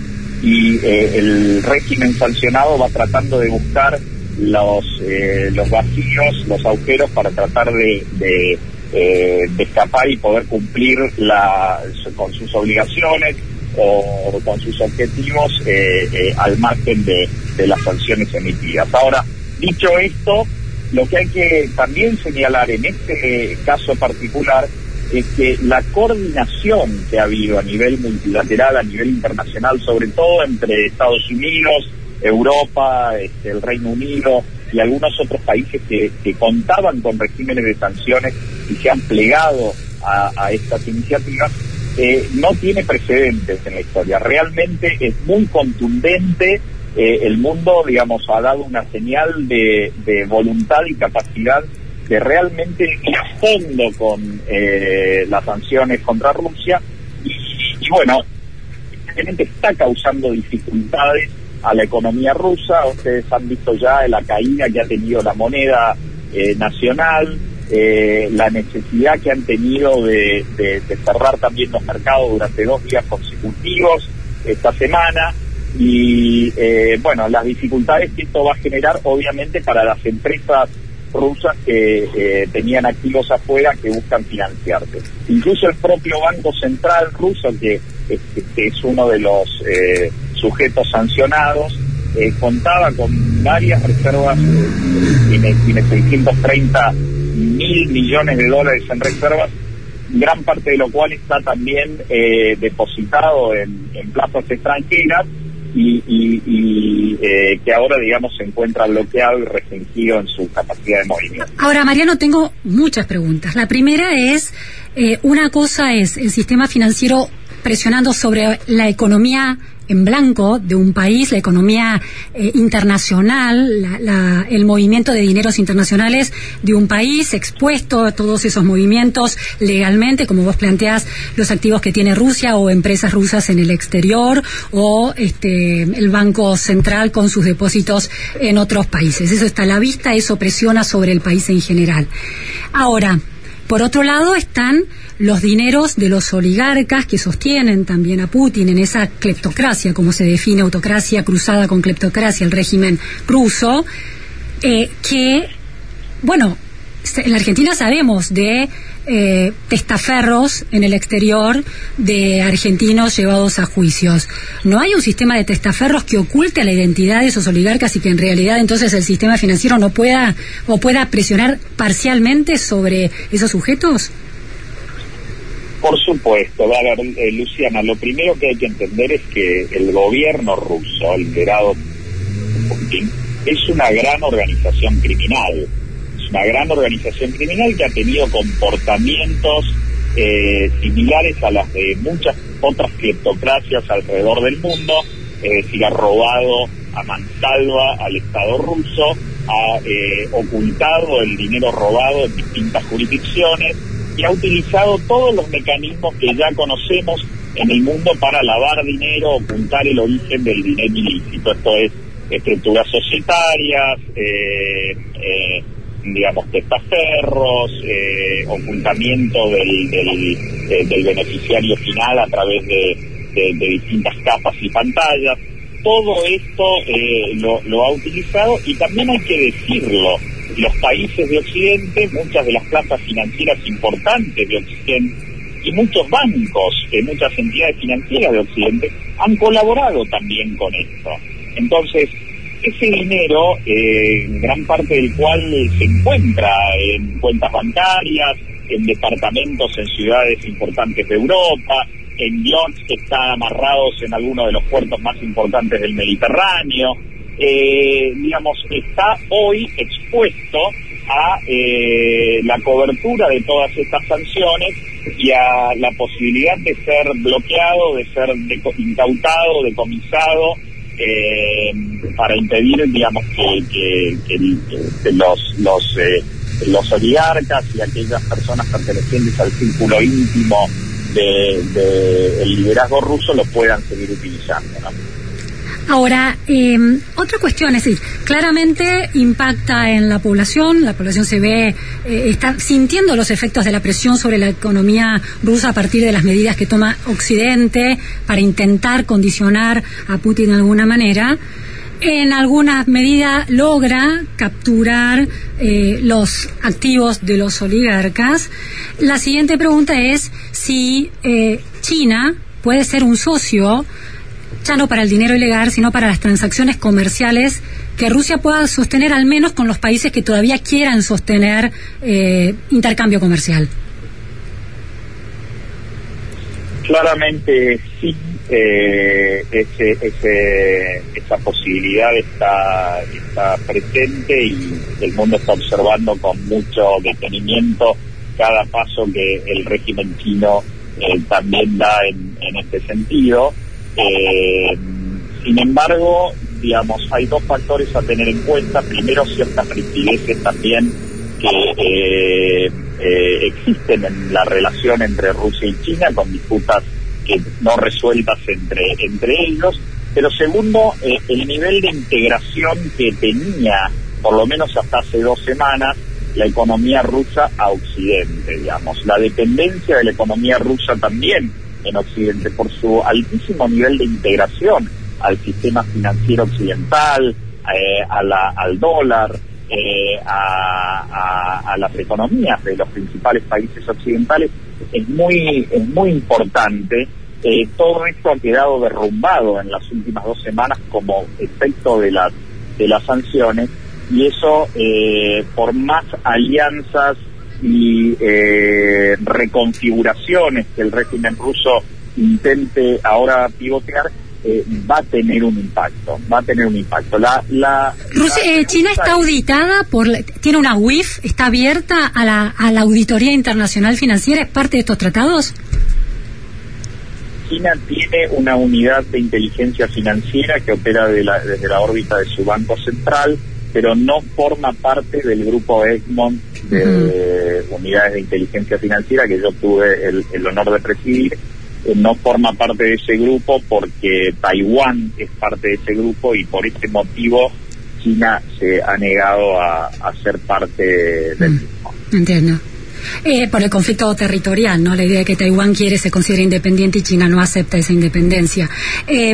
y eh, el régimen sancionado va tratando de buscar los eh, los vacíos, los agujeros para tratar de, eh, de escapar y poder cumplir la, con sus obligaciones o con sus objetivos eh, eh, al margen de las sanciones emitidas. Ahora, dicho esto, lo que hay que también señalar en este caso particular es que la coordinación que ha habido a nivel multilateral, a nivel internacional, sobre todo entre Estados Unidos, Europa, este, el Reino Unido y algunos otros países que, contaban con regímenes de sanciones y se han plegado a, a estas iniciativas, eh, no tiene precedentes en la historia. Realmente es muy contundente. Eh, el mundo, digamos, ha dado una señal de, voluntad y capacidad de realmente ir a fondo con eh, las sanciones contra Rusia y, y bueno, está causando dificultades a la economía rusa. Ustedes han visto ya la caída que ha tenido la moneda eh, nacional, eh, la necesidad que han tenido de, cerrar también los mercados durante dos días consecutivos esta semana y eh, bueno, las dificultades que esto va a generar obviamente para las empresas rusas que eh, tenían activos afuera que buscan financiarse. Incluso el propio Banco Central ruso, que, que, que es uno de los eh, sujetos sancionados, eh, contaba con varias reservas, eh, tiene, tiene 630 mil millones de dólares en reservas, gran parte de lo cual está también eh, depositado en, en plazas extranjeras y, y, y eh, que ahora, digamos, se encuentra bloqueado y restringido en su capacidad de movimiento. Ahora, Mariano, tengo muchas preguntas. La primera es, eh, una cosa es el sistema financiero presionando sobre la economía en blanco de un país, la economía eh, internacional, la, la, el movimiento de dineros internacionales de un país expuesto a todos esos movimientos legalmente, como vos planteás, los activos que tiene Rusia o empresas rusas en el exterior o este, el Banco Central con sus depósitos en otros países. Eso está a la vista, eso presiona sobre el país en general. Ahora, por otro lado están los dineros de los oligarcas que sostienen también a Putin en esa cleptocracia, como se define autocracia cruzada con cleptocracia, el régimen ruso, eh, que, bueno, en la Argentina sabemos de eh, testaferros en el exterior de argentinos llevados a juicios. ¿No hay un sistema de testaferros que oculte la identidad de esos oligarcas y que en realidad entonces el sistema financiero no pueda o pueda presionar parcialmente sobre esos sujetos? Por supuesto, a ver, eh, Luciana, lo primero que hay que entender es que el gobierno ruso, liderado por Putin, es una gran organización criminal. Una gran organización criminal que ha tenido comportamientos eh, similares a las de muchas otras criptocracias alrededor del mundo, es decir, ha robado a mansalva al Estado ruso, ha eh, ocultado el dinero robado en distintas jurisdicciones y ha utilizado todos los mecanismos que ya conocemos en el mundo para lavar dinero, ocultar el origen del dinero ilícito. Esto es estructuras societarias, eh, eh, digamos, testaferros, eh, ocultamiento del, del, eh, del beneficiario final a través de, de- distintas capas y pantallas. Todo esto eh, lo, lo ha utilizado y también hay que decirlo, los países de Occidente, muchas de las plazas financieras importantes de Occidente y muchos bancos, eh, muchas entidades financieras de Occidente han colaborado también con esto. Entonces, ese dinero, eh, gran parte del cual se encuentra en cuentas bancarias, en departamentos en ciudades importantes de Europa, en yachts que están amarrados en algunos de los puertos más importantes del Mediterráneo, eh, digamos, está hoy expuesto a eh, la cobertura de todas estas sanciones y a la posibilidad de ser bloqueado, de ser incautado, decomisado, eh, para impedir, digamos, que, que- que los los eh, los oligarcas y aquellas personas pertenecientes al círculo íntimo del de, liderazgo ruso lo puedan seguir utilizando. ¿no? Ahora, eh, otra cuestión es decir, claramente impacta en la población, la población se ve, eh, está sintiendo los efectos de la presión sobre la economía rusa a partir de las medidas que toma Occidente para intentar condicionar a Putin de alguna manera. En alguna medida logra capturar eh, los activos de los oligarcas. La siguiente pregunta es si eh, China puede ser un socio ya no para el dinero ilegal, sino para las transacciones comerciales que Rusia pueda sostener al menos con los países que todavía quieran sostener eh, intercambio comercial. Claramente sí, eh, ese, esa posibilidad está, está presente y el mundo está observando con mucho detenimiento cada paso que el régimen chino eh, también da en, en este sentido. Eh, sin embargo, digamos, hay dos factores a tener en cuenta. Primero, ciertas rigideces también que eh, eh, existen en la relación entre Rusia y China, con disputas que no resueltas entre, entre ellos. Pero segundo, eh, el nivel de integración que tenía, por lo menos hasta hace dos semanas, la economía rusa a Occidente, digamos. La dependencia de la economía rusa también en Occidente por su altísimo nivel de integración al sistema financiero occidental, eh, a la- al dólar, eh, a, a- a las economías de los principales países occidentales es muy es muy importante. Eh, todo esto ha quedado derrumbado en las últimas dos semanas como efecto de las de las sanciones y eso por más alianzas y eh, reconfiguraciones que el régimen ruso intente ahora pivotear eh, va a tener un impacto va a tener un impacto la, la, Rusia, la eh, China está auditada, por la- tiene una WIF, está abierta a la, a la auditoría internacional financiera, es parte de estos tratados. China tiene una unidad de inteligencia financiera que opera de la- desde la órbita de su banco central, pero no forma parte del grupo Egmont de unidades de inteligencia financiera que yo tuve el, el honor de presidir. Eh, no forma parte de ese grupo porque Taiwán es parte de ese grupo y por ese motivo China se ha negado a, a ser parte del mismo. Entiendo. Eh, por el conflicto territorial, ¿no? La idea de que Taiwán quiere se considera independiente y China no acepta esa independencia. Eh,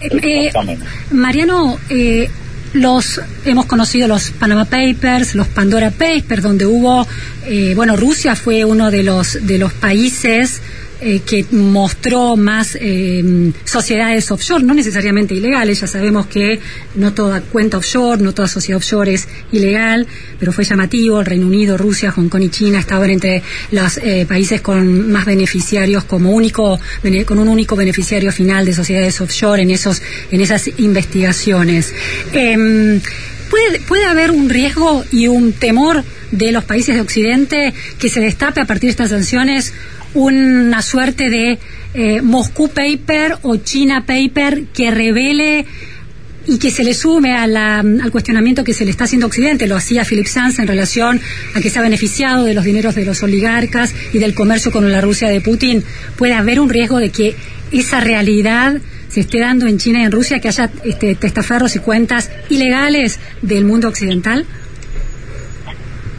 eh, Exactamente. Mariano, eh, los hemos conocido los Panama Papers, los Pandora Papers, donde hubo, eh, bueno, Rusia fue uno de los de los países eh, que mostró más eh, sociedades offshore, no necesariamente ilegales, ya sabemos que no toda cuenta offshore, no toda sociedad offshore es ilegal, pero fue llamativo, el Reino Unido, Rusia, Hong Kong y China estaban entre los eh, países con más beneficiarios como único, con un único beneficiario final de sociedades offshore en esos, en esas investigaciones. Em, ¿Puede, ¿Puede haber un riesgo y un temor de los países de Occidente que se destape a partir de estas sanciones una suerte de eh, Moscú Paper o China Paper que revele y que se le sume a la- al cuestionamiento que se le está haciendo Occidente, lo hacía Philip Sanz en relación a que se ha beneficiado de los dineros de los oligarcas y del comercio con la Rusia de Putin, puede haber un riesgo de que esa realidad se esté dando en China y en Rusia, que haya este, testaferros y cuentas ilegales del mundo occidental?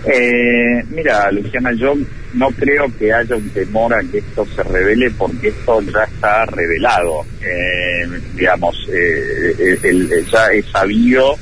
Eh, mira, Luciana, yo no creo que haya un temor a que esto se revele porque esto ya está revelado. Eh, digamos, eh, eh, ya es sabido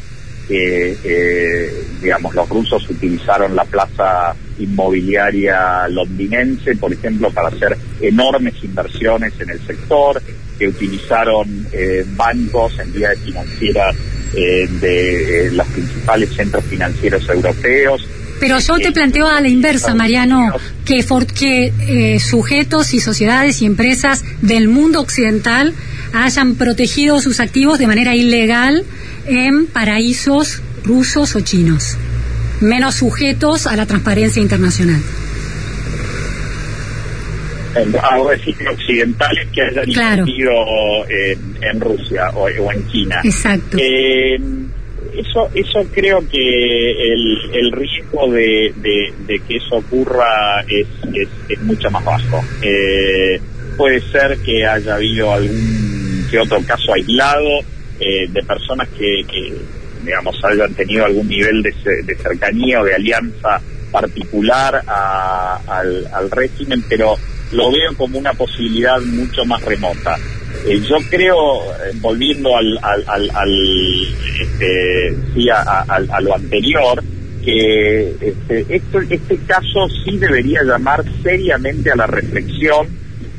que, eh, digamos, los rusos utilizaron la plaza inmobiliaria londinense, por ejemplo, para hacer enormes inversiones en el sector, que utilizaron bancos, entidades financieras de los principales centros financieros europeos, Pero yo te planteo a la inversa, Mariano, que, for- que eh, sujetos y sociedades y empresas del mundo occidental hayan protegido sus activos de manera ilegal en paraísos rusos o chinos, menos sujetos a la transparencia internacional. en- ahora sí que occidentales que hayan Claro. invertido en, en Rusia o, o en China. Exacto. Eh, eso, eso creo que el, el riesgo de, de- que eso ocurra es, es, es mucho más bajo. Eh, puede ser que haya habido algún que otro caso aislado eh, de personas que, que, digamos, hayan tenido algún nivel de cercanía o de alianza particular a- al, al régimen, pero lo veo como una posibilidad mucho más remota. Eh, yo creo, eh, volviendo al, al, al, al, este, sí, a, lo anterior, que este, esto, este caso sí debería llamar seriamente a la reflexión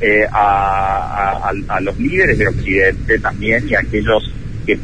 eh, a, los líderes de Occidente también y a aquellos que,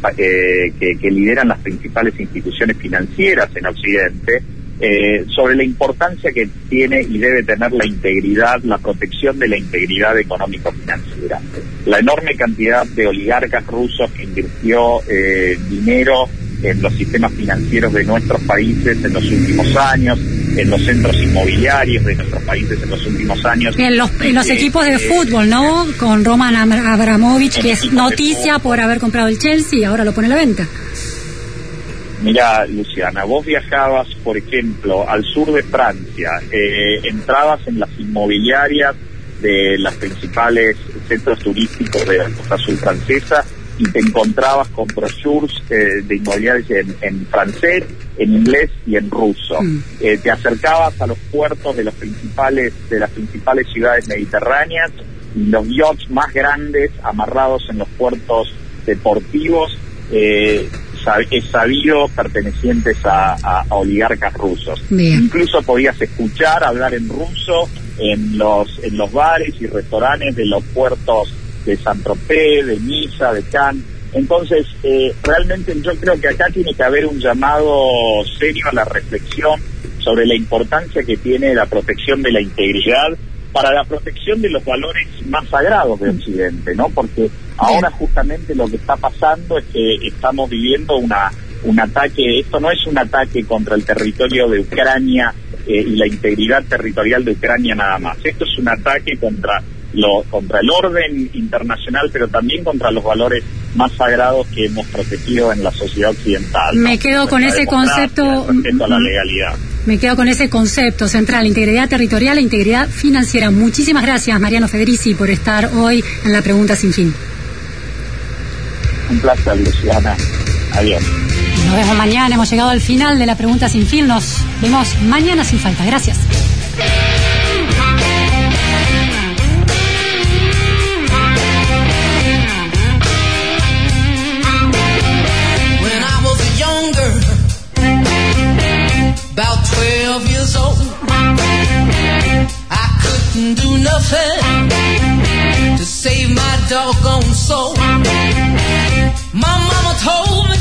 que lideran las principales instituciones financieras en Occidente eh, sobre la importancia que tiene y debe tener la integridad, la protección de la integridad económico-financiera. La enorme cantidad de oligarcas rusos que invirtió eh, dinero en los sistemas financieros de nuestros países en los últimos años, en los centros inmobiliarios de nuestros países en los últimos años. En los, en los Eh, equipos de eh, fútbol, ¿no? Con Roman Abra- Abramovich, que es noticia por haber comprado el Chelsea y ahora lo pone a la venta. Mira, Luciana, vos viajabas, por ejemplo, al sur de Francia, eh, entrabas en las inmobiliarias de las principales centros turísticos de la costa sur francesa y te encontrabas con brochures eh, de inmobiliarias en, en francés, en inglés y en ruso. Eh, te acercabas a los puertos de los principales de las principales ciudades mediterráneas y los yachts más grandes amarrados en los puertos deportivos eh, sab- es sabido pertenecientes a, a- a oligarcas rusos. Bien. Incluso podías escuchar hablar en ruso en los en los bares y restaurantes de los puertos de Saint-Tropez, de Niza, de Cannes. Entonces, eh, realmente yo creo que acá tiene que haber un llamado serio a la reflexión sobre la importancia que tiene la protección de la integridad para la protección de los valores más sagrados de Occidente, ¿no? Porque ahora justamente lo que está pasando es que estamos viviendo una un ataque, esto no es un ataque contra el territorio de Ucrania eh, y la integridad territorial de Ucrania nada más. Esto es un ataque contra lo, contra el orden internacional, pero también contra los valores más sagrados que hemos protegido en la sociedad occidental. ¿no? Me quedo con ese concepto, a la mm, legalidad. Me quedo con ese concepto central, integridad territorial e integridad financiera. Muchísimas gracias, Mariano Federici, por estar hoy en la Pregunta Sin Fin. Un placer, Luciana. Adiós. Nos vemos mañana. Hemos llegado al final de la Pregunta Sin Fin. Nos vemos mañana sin falta. Gracias. 12 years old. I couldn't do nothing to save my doggone soul. My mama told me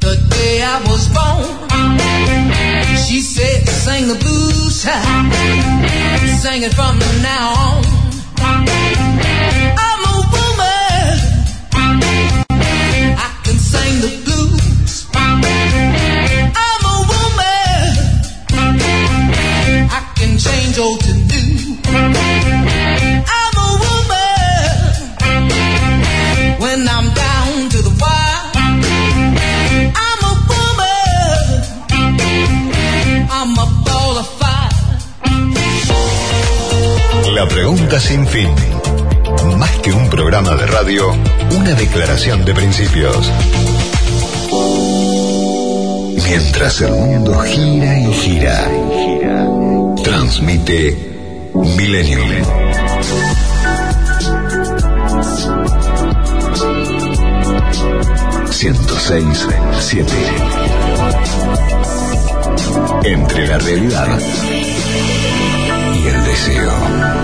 the day I was born. She said, sing the blues, sing it from now on. I'm a when I'm to the. I'm a. I'm a ball of fire. La pregunta sin fin. Más que un programa de radio, una declaración de principios. Mientras el mundo gira y gira, transmite Millennium. seis siete Entre la realidad y el deseo.